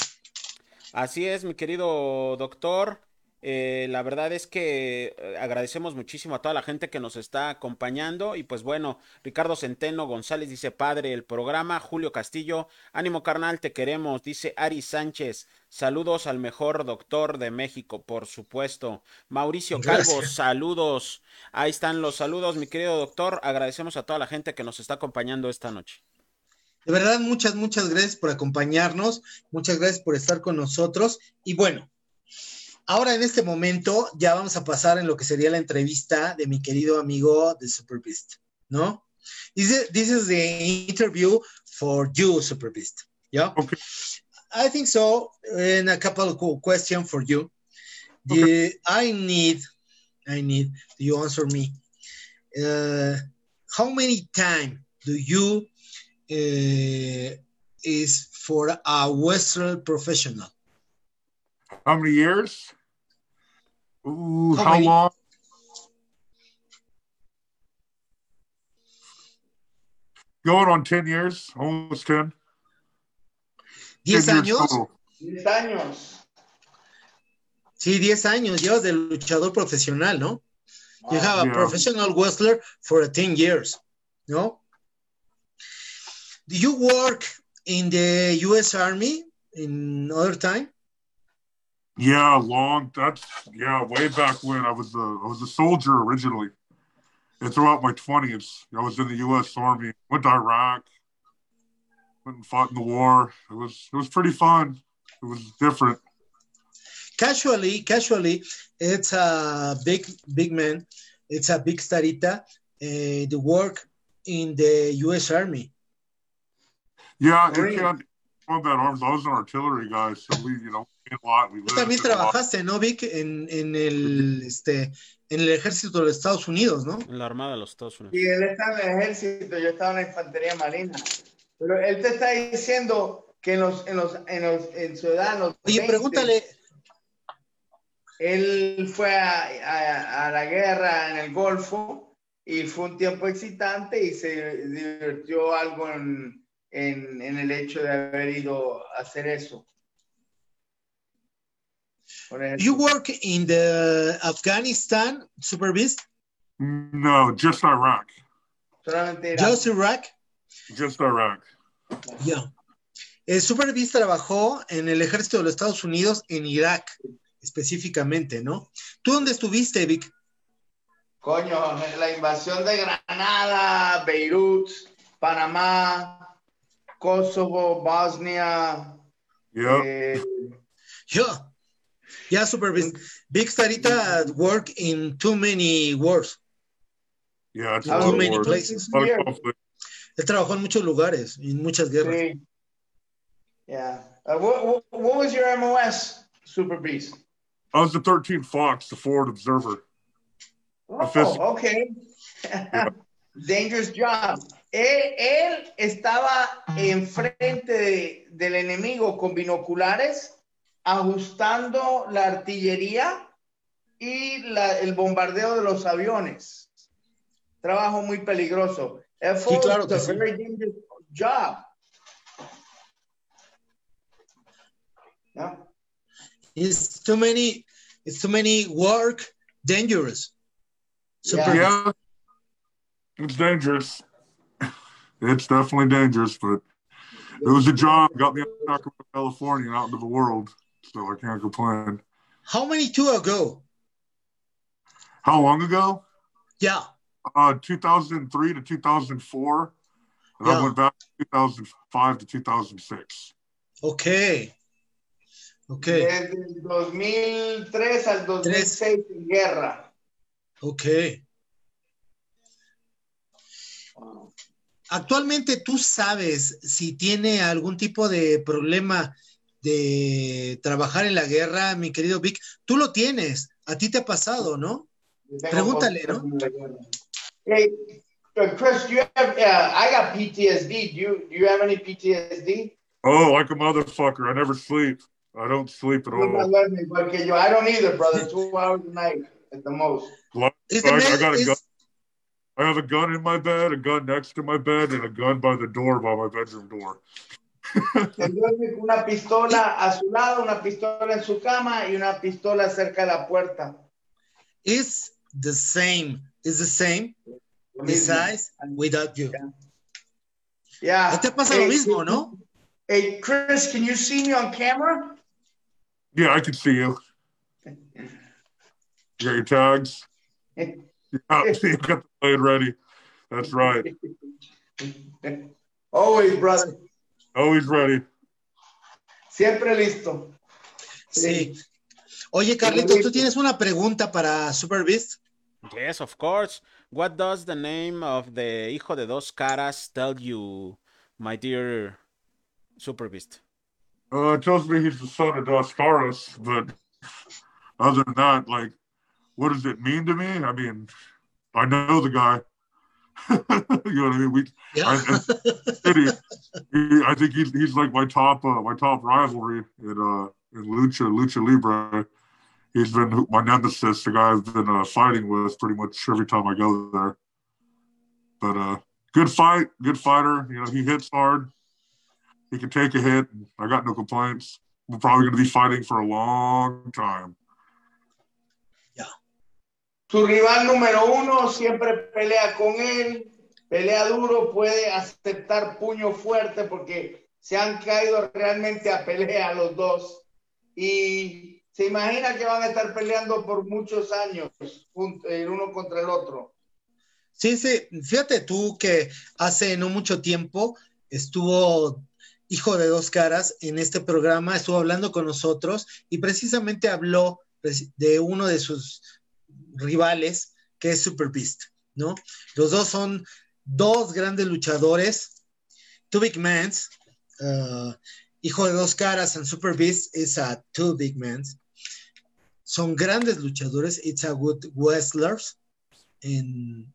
Así es, mi querido doctor. Eh, la verdad es que eh, agradecemos muchísimo a toda la gente que nos está acompañando. Y pues bueno, Ricardo Centeno González dice padre el programa. Julio Castillo, ánimo carnal, te queremos. Dice Ari Sánchez, saludos al mejor doctor de México, por supuesto. Mauricio Calvo, saludos. Ahí están los saludos, mi querido doctor. Agradecemos a toda la gente que nos está acompañando esta noche. De verdad, muchas, muchas gracias por acompañarnos. Muchas gracias por estar con nosotros. Y bueno, Ahora en este momento ya vamos a pasar en lo que sería la entrevista de mi querido amigo de Super Beast, ¿no? This, this is the interview for you, Super Beast. Yeah. Okay. I think so. And a couple of questions for you. Okay. I need, I need you answer me. Uh, how many time do you uh, is for a Western professional? How many years? Ooh, How how, many? long? Going on 10 years, almost 10. 10 years años. 10 años. Sí, 10 años llevas de luchador profesional, ¿no? You have a Yeah. professional wrestler for 10 years, ¿no? Do you work in the US Army in other time? Yeah, long. That's yeah, way back when I was a I was a soldier originally, and throughout my twenties, I was in the U.S. Army. Went to Iraq, went and fought in the war. It was it was pretty fun. It was different. Casually, casually, it's a big, big man. It's a big starita. Uh, the work in the US Army. Yeah, it can't combat arms. I was an artillery guy, so we you know Tú también trabajaste, ¿no, Vic? En, en, el, este, en el ejército de los Estados Unidos, ¿no? En la Armada de los Estados Unidos. Y él está en el ejército, yo estaba en la infantería marina. Pero él te está diciendo que en los, en los, en los, en su edad, en los Oye, 20, pregúntale, Él fue a, a- a la guerra en el Golfo y fue un tiempo excitante y se divirtió algo en, en, en el hecho de haber ido a hacer eso. You work in the Afghanistan Super Beast, No, just Iraq. just Iraq. Just Iraq. Ya. El Super Beast trabajó en el ejército de los Estados Unidos en Irak, específicamente, ¿no? ¿Tú dónde estuviste, Vic? Coño, la invasión de Granada, Beirut, Panamá, Kosovo, Bosnia. Yep. eh, Yeah. Yeah, Super Beast. Big Starita work in too many wars. Yeah, Too many places. Él trabajó en muchos lugares, en muchas guerras. sí. Yeah. Uh, what, what, what was your MOS, Super Beast? I was the 13th Fox, the Forward Observer. Oh, okay. [laughs] Dangerous job. Él, él estaba enfrente de- del enemigo con binoculares, ajustando la artillería y la- el bombardeo de los aviones. Trabajo muy peligroso. Sí, claro que sí. very dangerous job. Yeah. It's too many, it's too many work, dangerous. Super Yeah. Beast. Yeah, it's dangerous. [laughs] It's definitely dangerous, but it was a job. Got me out of California, and out into the world, so I can't complain. How many two ago? How long ago? Yeah. Uh, 2003 to 2004, and Yeah. I went back 2005 to 2006. Okay. Okay. Desde 2003 al 2006 en guerra. Okay. Actualmente tú sabes si tiene algún tipo de problema de trabajar en la guerra, mi querido Vic. Tú lo tienes, a ti te ha pasado, ¿no? Pregúntale, ¿no? Hey, Chris, you have, uh, I got PTSD. Do you, do you have any PTSD? Oh, like a motherfucker. I never sleep. I don't sleep at all. I don't either, brother. Two hours a night at the most. I, got a gun. I have a gun in my bed, a gun next to my bed, and a gun by the door by my bedroom door. Se duerme con una pistola a su lado, una pistola en su cama y una pistola cerca de la puerta. It's the same. It's the same. Besides, without you. Yeah. ¿No te pasa lo mismo, no? Hey, Chris, can you see me on camera? Yeah, I can see you. You got your tags? Yeah, [laughs] [laughs] you got the blade ready. That's right. Always, brother. Always ready. Siempre listo. Sí. Oye, Carlito, ¿tú tienes una pregunta para Super Beast? Yes, of course. What does the name of the hijo de dos caras tell you, my dear Super Beast? Uh, it tells me he's the son of Dos Caras, but other than that, like, what does it mean to me? I mean, I know the guy. [laughs] you know what I mean? We, Yeah. I, I, he, he- I think he's he's like my top uh, my top rivalry in uh in lucha lucha libre. He's been my nemesis, the guy I've been uh, fighting with pretty much every time I go there. But uh, good fight, good fighter. You know, he hits hard. He can take a hit. I got no complaints. We're probably going to be fighting for a long time. Su rival número uno siempre pelea con él, pelea duro, puede aceptar puño fuerte porque se han caído realmente a pelea los dos. Y se imagina que van a estar peleando por muchos años, el uno contra el otro. Sí, sí, fíjate tú que hace no mucho tiempo estuvo Hijo de Dos Caras en este programa, estuvo hablando con nosotros y precisamente habló preci- de uno de sus rivales, que es Super Beast, ¿no? Los dos son dos grandes luchadores, Two Big Mans, uh, Hijo de Dos Caras and Super Beast is a Two Big Mans. Son grandes luchadores, it's a good wrestlers, and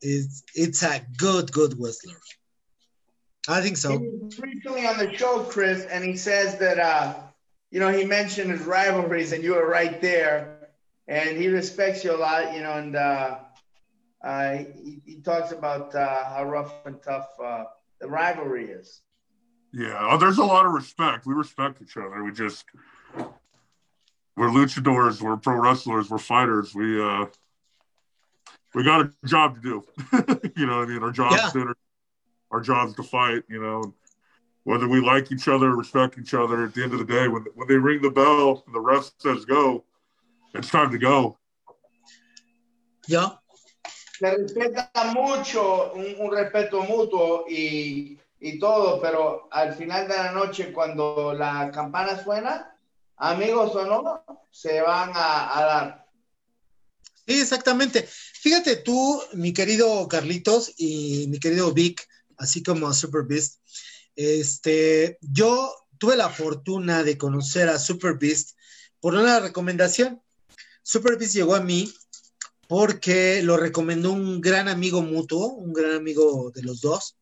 it's, it's a good, good wrestler. I think so. recently on the show, Chris, and he says that, uh, you know, he mentioned his rivalries, and you were right there. And he respects you a lot, you know, and uh, uh, he, he talks about uh, how rough and tough uh, the rivalry is. Yeah, oh, there's a lot of respect. We respect each other. We just we're luchadors, we're pro wrestlers, we're fighters. We uh we got a job to do. [laughs] you know what I mean? Our job's Yeah. dinner, our job's to fight, you know. Whether we like each other, respect each other, at the end of the day, when when they ring the bell and the ref says go, it's time to go. Yeah. Se respeta mucho, un, un respeto mutuo y, y todo, pero al final de la noche, cuando la campana suena, amigos o no, se van a, a dar. Sí, exactamente. Fíjate tú, mi querido Carlitos y mi querido Vic, así como Super Beast, este, yo tuve la fortuna de conocer a Super Beast por una recomendación. Super llegó a mí porque lo recomendó un gran amigo mutuo, un gran amigo de los dos.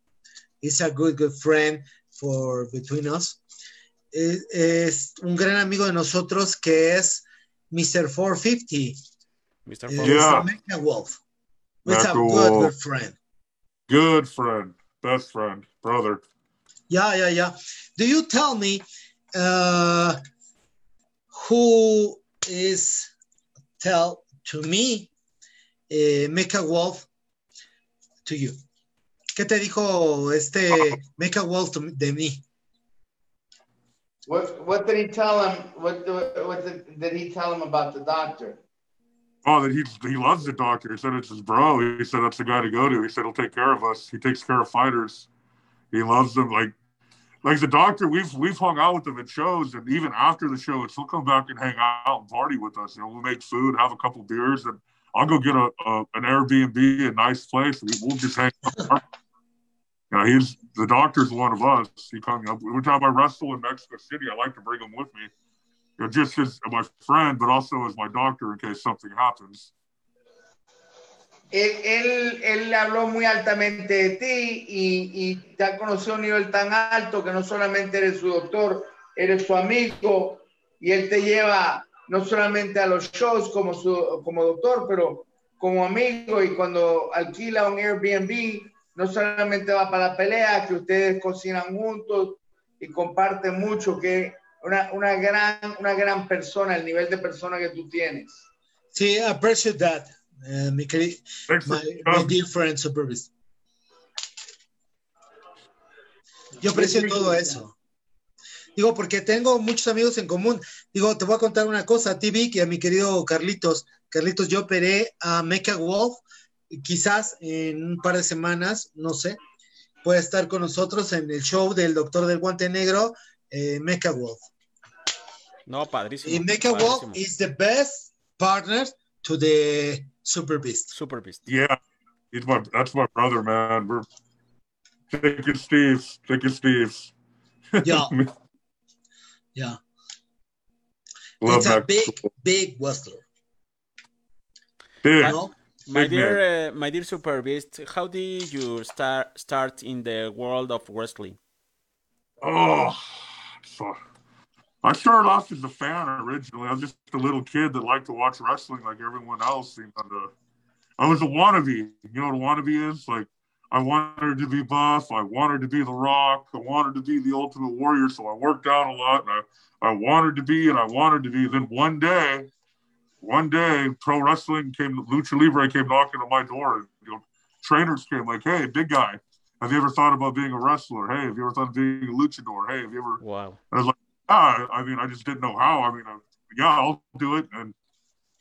It's a good, good friend for between us. Es, es un gran amigo de nosotros que es Mr. 450. Mr. It's Fox. Yeah. Mecha Wolf. It's a good, Wolf. good friend. Good friend, best friend, brother. Yeah, yeah, yeah. Do you tell me uh, who is tell to me eh, Mecha Wolf to you? ¿Qué te dijo este Mecha Wolf to- de mí? What, what did he tell him? What, what did, did he tell him about the doctor? Oh, that he he loves the doctor. He said it's his bro. He said that's the guy to go to. He said he'll take care of us. He takes care of fighters. He loves them. Like like the doctor, we've we've hung out with him at shows, and even after the show, he'll come back and hang out and party with us. You know, we'll make food, have a couple beers, and I'll go get a, a an Airbnb, a nice place. We, we'll just hang out. [laughs] Yeah, he's the doctor's one of us. He comes up every time I wrestle in Mexico City. I like to bring him with me, you know, just as my friend, but also as my doctor in case something happens. Él, él, él habló muy altamente de ti y, y te ha conocido a un nivel tan alto que no solamente eres su doctor, eres su amigo y él te lleva no solamente a los shows como, su, como doctor, pero como amigo y cuando alquila un Airbnb, no solamente va para la pelea, que ustedes cocinan juntos y comparte mucho, que una, una, gran, una gran persona, el nivel de persona que tú tienes. Sí, appreciate that, uh, mi, querido, my, my dear friend Superbeast. Yo aprecio todo eso. Digo, porque tengo muchos amigos en común. Digo, te voy a contar una cosa a ti, Vic, y a mi querido Carlitos. Carlitos, yo operé a Mecha Wolf, quizás en un par de semanas, no sé, puede estar con nosotros en el show del Doctor del Guante Negro, eh, Mecha Wolf. No, padrísimo. Y Mecha Wolf is the best partner to the Super Beast. Super Beast. Yeah, he's my that's my brother, man. We're thick as Steve's, thick as Steve's. Yeah. [laughs] yeah. Love it's a that. big, big wrestler. Big. You know? My Big dear, uh, my dear Super Beast, how did you start start in the world of wrestling? Oh, so I started off as a fan originally. I was just a little kid that liked to watch wrestling like everyone else. And uh, I was a wannabe. You know what a wannabe is? Like, I wanted to be buff. I wanted to be The Rock. I wanted to be the Ultimate Warrior. So I worked out a lot. And I, I wanted to be, and I wanted to be. Then one day, one day, pro wrestling came, Lucha Libre came knocking on my door. And, you know, trainers came like, hey, big guy, have you ever thought about being a wrestler? Hey, have you ever thought of being a luchador? Hey, have you ever? Wow. I was like, ah, I mean, I just didn't know how. I mean, I, yeah, I'll do it. And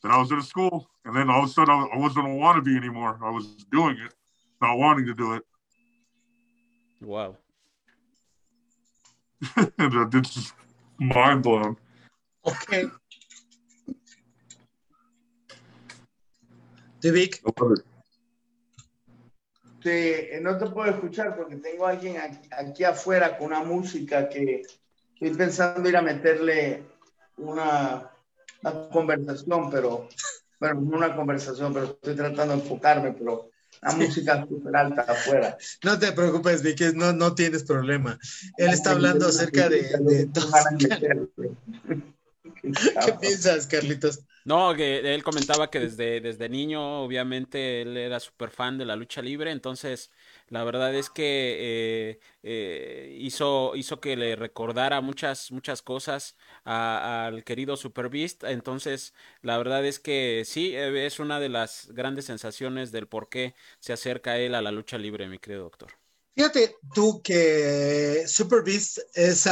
then I was in a school, and then all of a sudden I, I wasn't a wannabe anymore. I was doing it, not wanting to do it. Wow. [laughs] and it's just mind blown. Okay. The Vic. I love it. Te- eh, no te puedo escuchar porque tengo a alguien aquí, aquí afuera con una música que estoy pensando ir a meterle una, una conversación, pero, bueno, no una conversación, pero estoy tratando de enfocarme, pero la música súper alta afuera. No te preocupes, Vic, no, no tienes problema. Él está hablando acerca de... de todo. [laughs] ¿Qué piensas, Carlitos? No, que él comentaba que desde, desde niño, obviamente, él era súper fan de la lucha libre, entonces la verdad es que eh, eh, hizo, hizo que le recordara muchas, muchas cosas al querido Super Beast, entonces la verdad es que sí, eh, es una de las grandes sensaciones del por qué se acerca él a la lucha libre, mi querido doctor. Fíjate tú que Super Beast es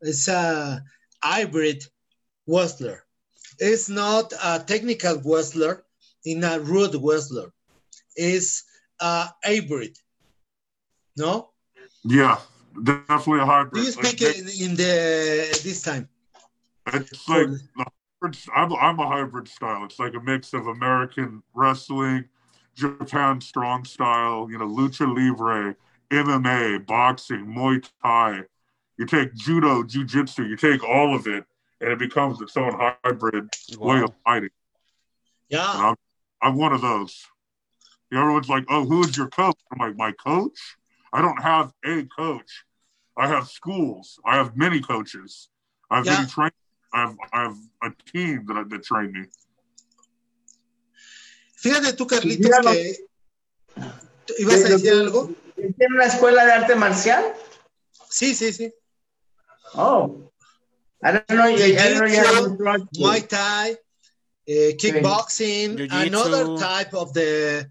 es a hybrid wrestler. It's not a technical wrestler in a rude wrestler. It's a hybrid. No? Yeah, definitely a hybrid. Do you Like, speak in, in the this time? It's like I'm, I'm a hybrid style. It's like a mix of American wrestling, Japan strong style, you know, lucha libre, MMA, boxing, Muay Thai. You take judo, jujitsu, you take all of it, and it becomes its own hybrid way of fighting. Yeah. I'm, I'm one of those. Everyone's like, "Oh, who's your coach?" I'm like, "My coach? I don't have a coach. I have schools. I have many coaches. I have Yeah. many trainers. I have I have a team that that train me." Fíjate tú, Carlitos, Dígalo. que ibas a decir algo. ¿Tiene una escuela de arte marcial? Sí, sí, sí. Oh. I don't know. I don't know Jiu-jitsu. Muay Thai, uh, kickboxing, another type of the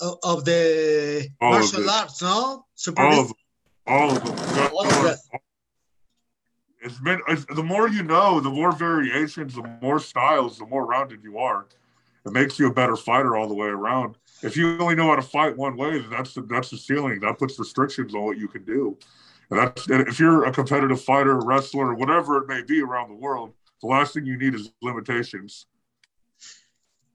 of, of the All martial it. arts, no? Super All of them. All of them. You All of learn that. It's been it's, the more you know, the more variations, the more styles, the more rounded you are. It makes you a better fighter all the way around. If you only know how to fight one way, then that's the, that's the ceiling. That puts restrictions on what you can do. And that's and if you're a competitive fighter, wrestler, whatever it may be around the world, the last thing you need is limitations.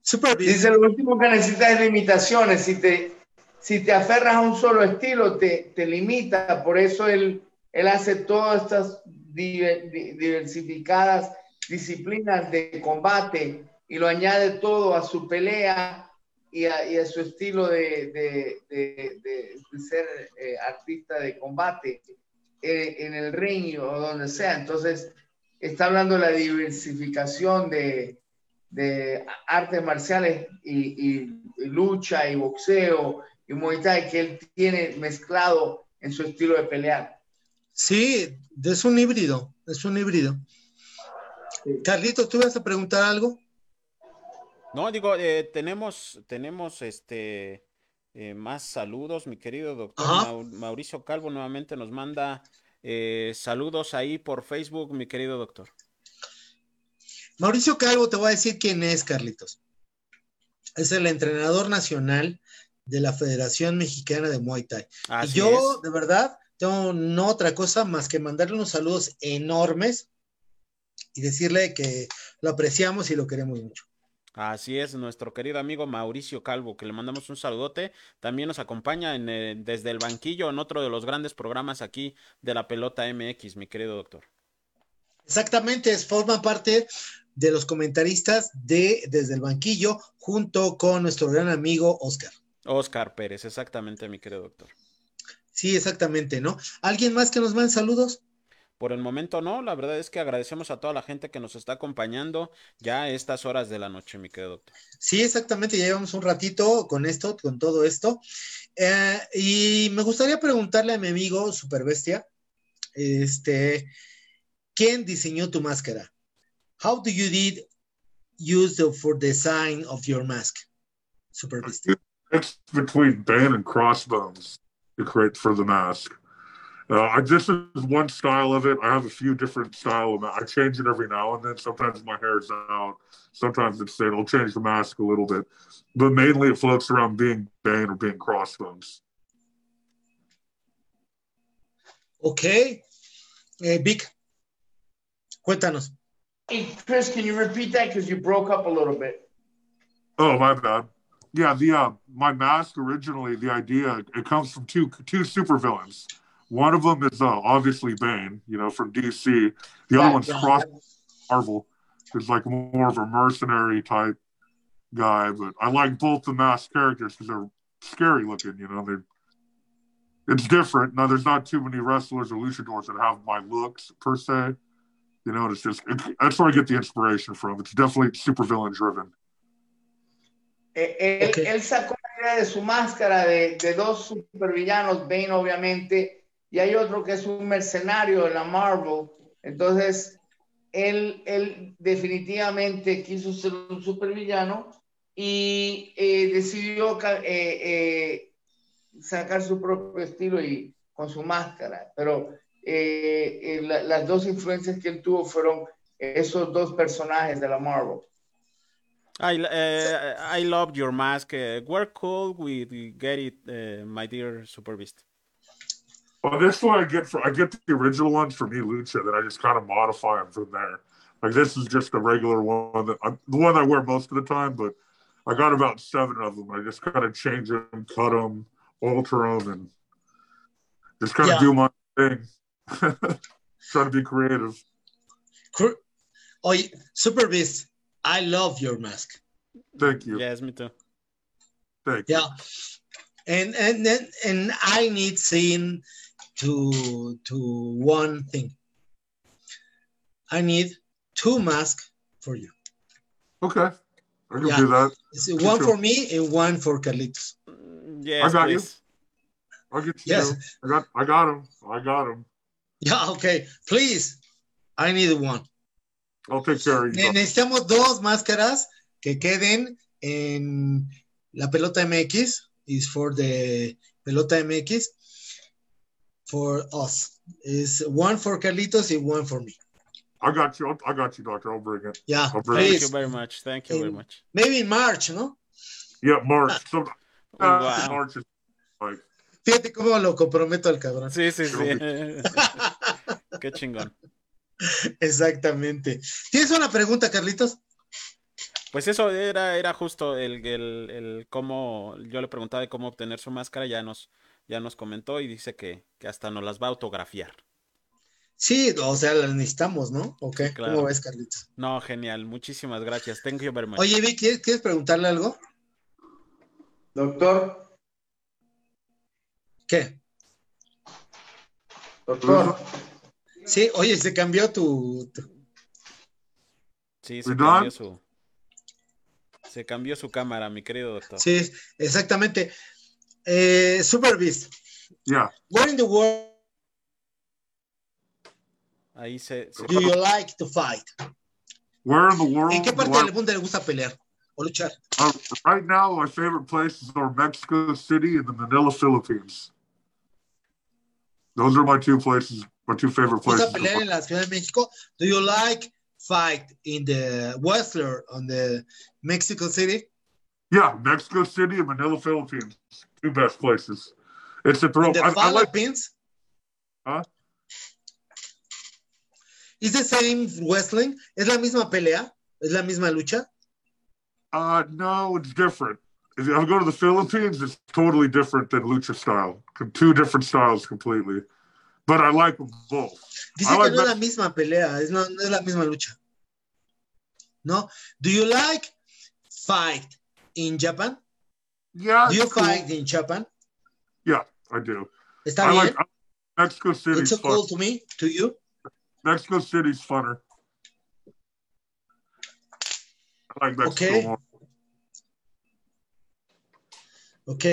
Super. Dice, lo último que necesitas es limitaciones. Si te, si te aferras a un solo estilo, te, te limita. Por eso él, él hace todas estas diver- di- diversificadas disciplinas de combate y lo añade todo a su pelea y a, y a su estilo de, de- de- de- de ser eh, artista de combate eh, en el ring o donde sea. Entonces, está hablando de la diversificación de, de artes marciales y, y- y lucha y boxeo y Muay Thai que él tiene mezclado en su estilo de pelear. Sí, es un híbrido, es un híbrido. Carlitos, ¿tú vas a preguntar algo? No, digo, eh, tenemos, tenemos este eh, más saludos, mi querido doctor Mauricio Calvo nuevamente nos manda eh, saludos ahí por Facebook, mi querido doctor. Mauricio Calvo, te voy a decir quién es, Carlitos. Es el entrenador nacional de la Federación Mexicana de Muay Thai. y yo, de verdad, tengo no otra cosa más que mandarle unos saludos enormes y decirle que lo apreciamos y lo queremos mucho. Así es, nuestro querido amigo Mauricio Calvo, que le mandamos un saludote. También nos acompaña en, eh, desde el banquillo en otro de los grandes programas aquí de la pelota MX, mi querido doctor. Exactamente, forma parte de los comentaristas de Desde el Banquillo, junto con nuestro gran amigo Oscar. Oscar Pérez, exactamente, mi querido doctor. Sí, exactamente, ¿no? ¿Alguien más que nos mande saludos? Por el momento no, la verdad es que agradecemos a toda la gente que nos está acompañando ya a estas horas de la noche, mi querido doctor. Sí, exactamente, ya llevamos un ratito con esto, con todo esto. Eh, y me gustaría preguntarle a mi amigo Super Bestia, este, ¿quién diseñó tu máscara? How do you did use the, for design of your mask, Super Bestia? It's between Bane and Crossbones to create for the mask. Uh, I, this is one style of it. I have a few different style. Of it. I change it every now and then. Sometimes my hair is out. Sometimes it's thin. I'll change the mask a little bit, but mainly it floats around being Bane or being Crossbones. Okay, hey, Vic, cuéntanos. Hey, Chris, can you repeat that because you broke up a little bit? Oh, my bad. Yeah, the uh, my mask originally, the idea it comes from two two supervillains. One of them is uh, obviously Bane, you know, from DC. The other one's Cross Marvel, who's like more of a mercenary type guy. But I like both the masked characters because they're scary looking. You know, they it's different. Now, there's not too many wrestlers or luchadors that have my looks per se. You know, it's just it, that's where I get the inspiration from. It's definitely super villain driven. Él, okay. él sacó la idea de su máscara de, de dos supervillanos, Bane obviamente, y hay otro que es un mercenario de la Marvel. Entonces, él, él definitivamente quiso ser un supervillano y eh, decidió eh, eh, sacar su propio estilo y con su máscara. Pero la, las dos influencias que él tuvo fueron esos dos personajes de la Marvel. I I loved your mask. Uh, where could we get it, my dear Super? Well, this one I get for I get the original ones from Lucha, then I just kind of modify them from there. Like this is just a regular one that I'm, the one I wear most of the time, but I got about seven of them. I just kind of change them, cut them, alter them, and just kind of do my thing. [laughs] Try to be creative. Oh, Super Beast, I love your mask. Thank you. Yes, me too. Thank yeah. you. Yeah and and then and I need seeing to to one thing. I need two masks for you. Okay, I can yeah. do that. It's one for me and one for Carlitos. Mm, yes, I got please. you. I'll get you. Yes. I got I got him. I got him. Yeah, okay. Please. I need one. I'll take care of you. Necesitamos dos máscaras que queden en la pelota MX. Is for the pelota MX. For us. Is one for Carlitos and one for me. I got you. I got you, doctor. I'll bring it. Yeah, I'll bring Thank it. you very much. Thank you in, very much. Maybe in March, ¿no? Yeah, March. So, uh, wow. March is like. Fíjate cómo lo comprometo al cabrón. Sí, sí, sí. [laughs] Qué chingón. Exactamente. ¿Tienes una pregunta, Carlitos? Pues eso era, era justo el, el, el cómo, yo le preguntaba de cómo obtener su máscara, ya nos, ya nos comentó y dice que, que hasta nos las va a autografiar. Sí, o sea, las necesitamos, ¿no? Ok, Claro. ¿cómo ves, Carlitos? No, genial, muchísimas gracias. Thank you very much. Oye, Vic, ¿quieres, quieres preguntarle algo? Doctor, ¿Qué? doctor, Sí, oye, se cambió tu... tu- Sí, se cambió su, se cambió su cámara, mi querido doctor. Sí, exactamente. Eh, Super Beast, Yeah. where in the world Ahí se, se- Do you like to fight? Where in the world? ¿En qué parte del mundo le gusta pelear o luchar? Uh, right now, my favorite places are Mexico City and the Manila, Philippines. Those are my two places, my two favorite places. to pelear en la Ciudad de México? Do you like fight in the Whistler on the Mexico City? Yeah, Mexico City and Manila, Philippines. Two best places. It's a throw. The I, I like. Philippines? Huh? Is the same wrestling? ¿Es la misma pelea? ¿Es la misma lucha? Uh, no, it's different. If I go to the Philippines, it's totally different than lucha style. Two different styles completely. But I like them both. Dice I que like no es la misma pelea, es no, no es la misma lucha. ¿No? Do you like fight in Japan? Yeah, Do you cool. fight in Japan? Yeah, I do. ¿Está I bien? like I- Mexico City's It's so fun. cool to me, to you. Mexico City's funner. I like Mexico Okay. more. Ok.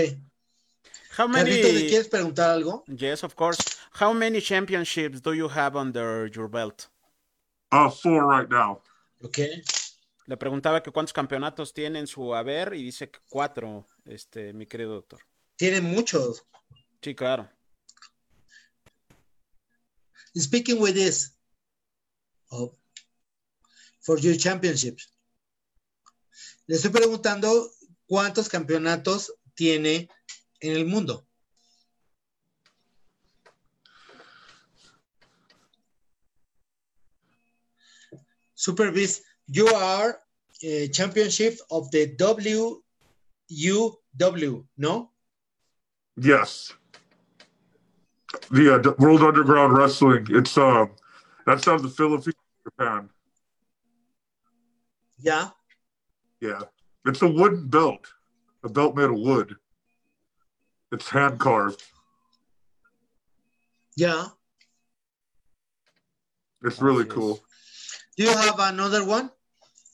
How Carlito, ¿le many? quieres preguntar algo? Yes, of course. How many championships do you have under your belt? Uh, four right now. Ok. Le preguntaba que cuántos campeonatos tiene en su haber y dice que cuatro, este, mi querido doctor. Tiene muchos. Sí, claro. Speaking with this, of- for your championships. Le estoy preguntando cuántos campeonatos tiene en el mundo. Super Beast, you are a championship of the WUW, no? Yes. The uh, World Underground Wrestling. It's um, that's out of the Philippines, Japan. Yeah. Yeah, it's a wooden belt, a belt made of wood. It's hand carved. Yeah. It's really cool. Do you have another one?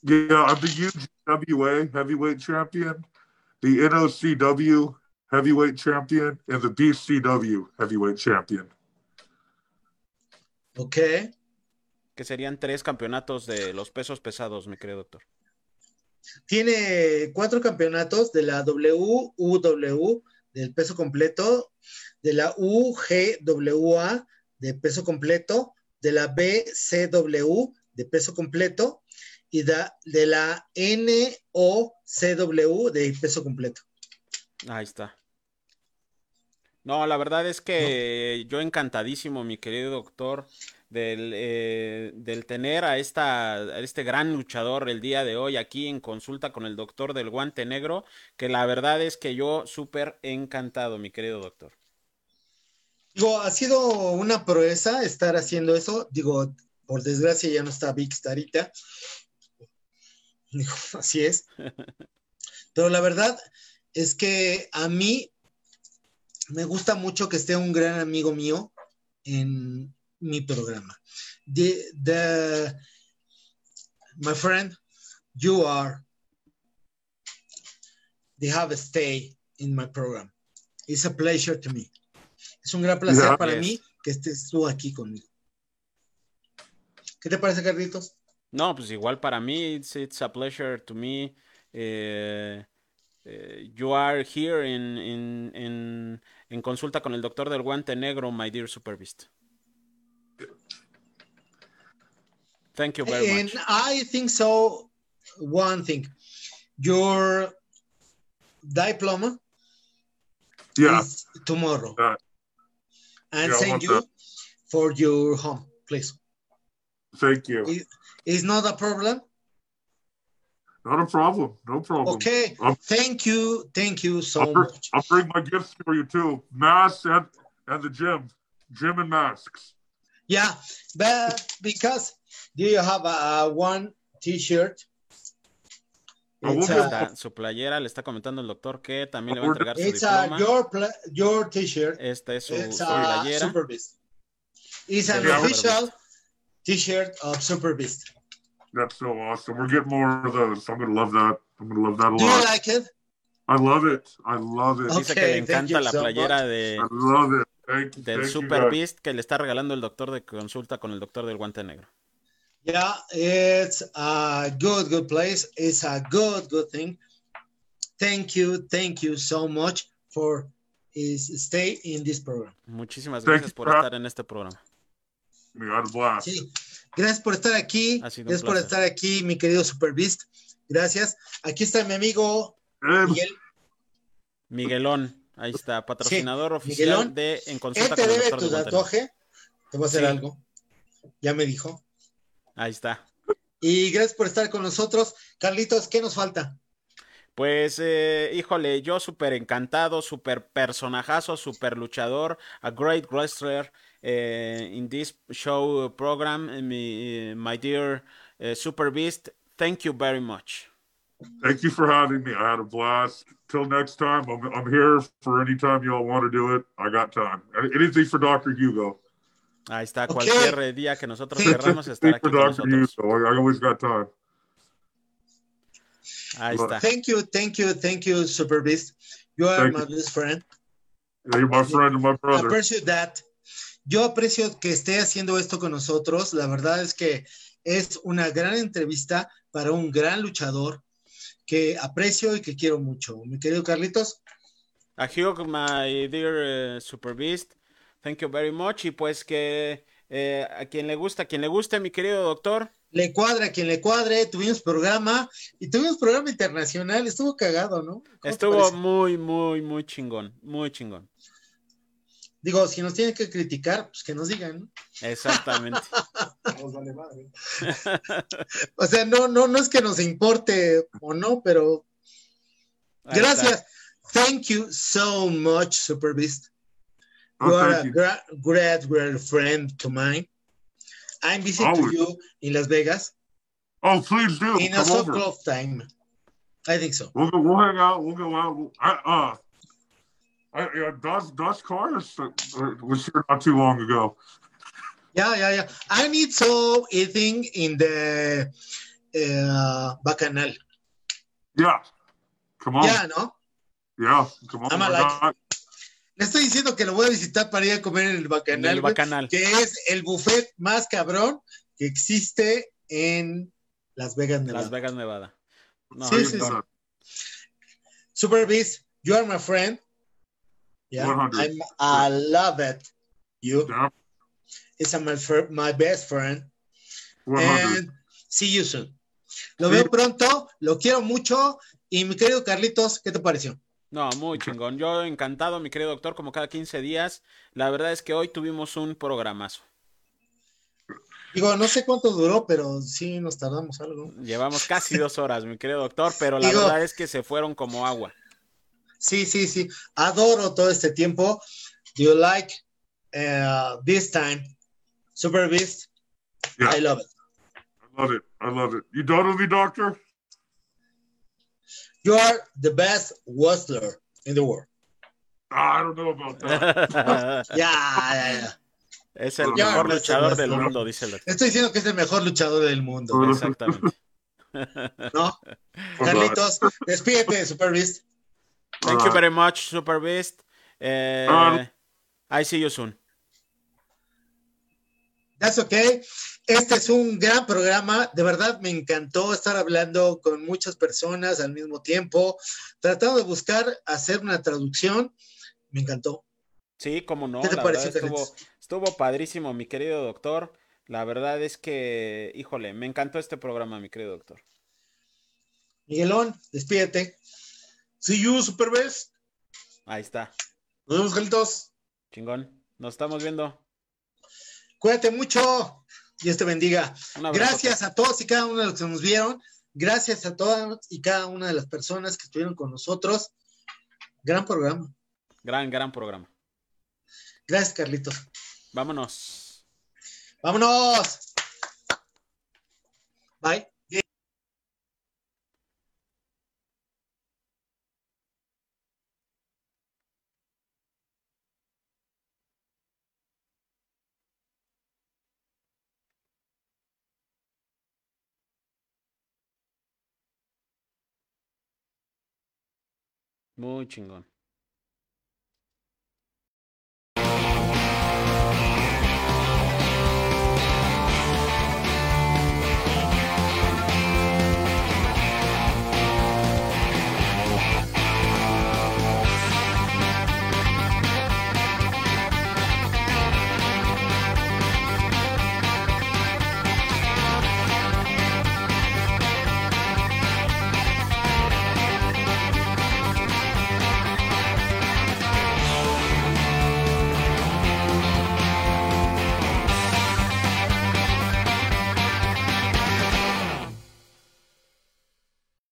Yeah, I'm the UGWA heavyweight champion, the NOCW heavyweight champion, and the BCW heavyweight champion. Okay. Que serían tres campeonatos de los pesos pesados, mi querido doctor. Tiene cuatro campeonatos de la WUW del peso completo, de la UGWA de peso completo, de la BCW de peso completo y da- de la NOCW de peso completo. Ahí está. No, la verdad es que yo encantadísimo, mi querido doctor, del, eh, del tener a, esta, a este gran luchador el día de hoy aquí en consulta con el doctor del guante negro, que la verdad es que yo súper encantado, mi querido doctor. Digo, ha sido una proeza estar haciendo eso. Digo, por desgracia ya no está Vic Starita. Digo, [laughs] así es. Pero la verdad es que a mí me gusta mucho que esté un gran amigo mío en mi programa. The, the- my friend, you are, they have a stay in my program. It's a pleasure to me. Es un gran placer para mí que estés tú aquí conmigo. ¿Qué te parece, Carlitos? No, pues igual para mí, it's, it's a pleasure to me. eh, eh, you are here in, in, in, en consulta con el doctor del guante negro, my dear Super Beast. Thank you very And much. I think so. One thing, your diploma Yeah, is tomorrow, Uh, and yeah, I send want you that. for your home, please. Thank you. It's not a problem. Not a problem. No problem. Okay. Um, Thank you. Thank you so I'll, br- much. I'll bring my gifts for you too. Masks and, and the gym. Gym and masks. Yeah, but because do you have a, a one T-shirt? It's get a, su playera le está comentando el doctor que también le va a entregar su it's a your your T-shirt. Esta es su, It's su playera. Super Beast. It's an Yeah, official T-shirt of Super Beast. That's so awesome. We're getting more of those. I'm gonna love that. I'm gonna love that a Do you lot. like it? I love it. I love it. Dice que le Okay, thank encanta you la so playera much. de, I love it. Thank you, del thank Super. Beast que le está regalando el doctor de consulta con el doctor del guante negro. Yeah, it's a good, good place. It's a good, good thing. Thank you, thank you so much for his stay in this program. Muchísimas gracias por estar en este programa. Sí, gracias por estar aquí. Gracias por estar aquí, mi querido Super Beast. Gracias. Aquí está mi amigo Eh, Miguel. Miguelón, ahí está, patrocinador oficial Miguelón. de En Consulta te con el debe doctor tu tatuaje. Te voy a hacer Sí. algo. Ya me dijo. Ahí está. Y gracias por estar con nosotros. Carlitos, ¿qué nos falta? Pues, eh, híjole, yo súper encantado, súper personajazo, súper luchador, a great wrestler eh, Uh, in this show uh, program, eh, my dear Super Beast. Thank you very much. thank you for having me. I had a blast. Till next time, I'm, I'm here for any time y'all want to do it. I got time. Anything for Dr. Hugo. Ahí está, Ok. cualquier día que nosotros Sí. querramos estar aquí for con Dr. nosotros. Hugo. I, I always got time. Ahí está. Thank you, thank you, thank you, Super Beast. You are Thank my best friend. You're my friend and my brother. I appreciate that. Yo aprecio que esté haciendo esto con nosotros. La verdad es que es una gran entrevista para un gran luchador que aprecio y que quiero mucho. Mi querido Carlitos, A Hugh, my dear eh, Super Beast, thank you very much. Y pues que eh, a quien le gusta, a quien le guste, mi querido doctor, le cuadra a quien le cuadre. Tuvimos programa y tuvimos programa internacional. Estuvo cagado, ¿no? ¿Cómo te estuvo muy, muy, muy chingón, muy chingón. Digo, si nos tienen que criticar, pues que nos digan. ¿no? Exactamente. [laughs] [laughs] O sea, no, no, no es que nos importe o no, pero Ahí gracias. Thank you so much, Super Beast. Oh, You are a gra- great, great friend to mine. I'm visiting Always. you in Las Vegas Oh, please do. in a so close time. I think so. We'll hang out. We'll go out. We'll- I, uh, I, uh, Dodge, Dodge Cars was here not too long ago. Yeah, yeah, yeah. I need so eating in the uh, Bacanal. Yeah. Come on. Yeah, ¿no? Yeah. Come on. Like- Le estoy diciendo que lo voy a visitar para ir a comer en el En Bacanal, el bacanal. que es el buffet más cabrón que existe en Las Vegas, Nevada. Las Vegas, Nevada. No, Sí, sí, got- Super Beast, you are my friend. Yeah, 100. I'm, I love it. You, Yeah. it's my, best friend. 100. And see you soon. Lo Sí. veo pronto, lo quiero mucho. Y mi querido Carlitos, ¿qué te pareció? No, muy chingón. Yo encantado, mi querido doctor, como cada 15 días. La verdad es que hoy tuvimos un programazo. Digo, no sé cuánto duró, pero sí nos tardamos algo. Llevamos casi dos horas, mi querido doctor, pero la Digo- verdad es que se fueron como agua. Sí, sí, sí. Adoro todo este tiempo. Do you like uh, this time? Super Beast, Yeah. I love it. I love it. I love it. You done with me, doctor? You are the best wrestler in the world. Ah, I don't know about that. Ya, ya, ya. Es el mejor no, luchador del mundo, dice el doctor. Estoy diciendo que es el mejor luchador del mundo, Exactamente. ¿no? Carlitos, despídete, Super Beast. Thank you Alright. very much, Super Beast. Eh, Um, I see you soon. That's okay. Este es un gran programa. De verdad me encantó estar hablando con muchas personas al mismo tiempo, tratando de buscar hacer una traducción. Me encantó. Sí, como no, ¿Qué te pareció, estuvo, estuvo padrísimo, mi querido doctor. La verdad es que, híjole, me encantó este programa, mi querido doctor. Miguelón, despídete. See you, Super Best. Ahí está, Nos vemos, Carlitos. chingón. Nos estamos viendo. Cuídate mucho. Dios te bendiga. Gracias a todos y cada uno de los que nos vieron. Gracias a todas y cada una de las personas que estuvieron con nosotros. Gran programa. Gran, gran programa. Gracias, Carlitos. Vámonos. Vámonos. Bye. Muy chingón.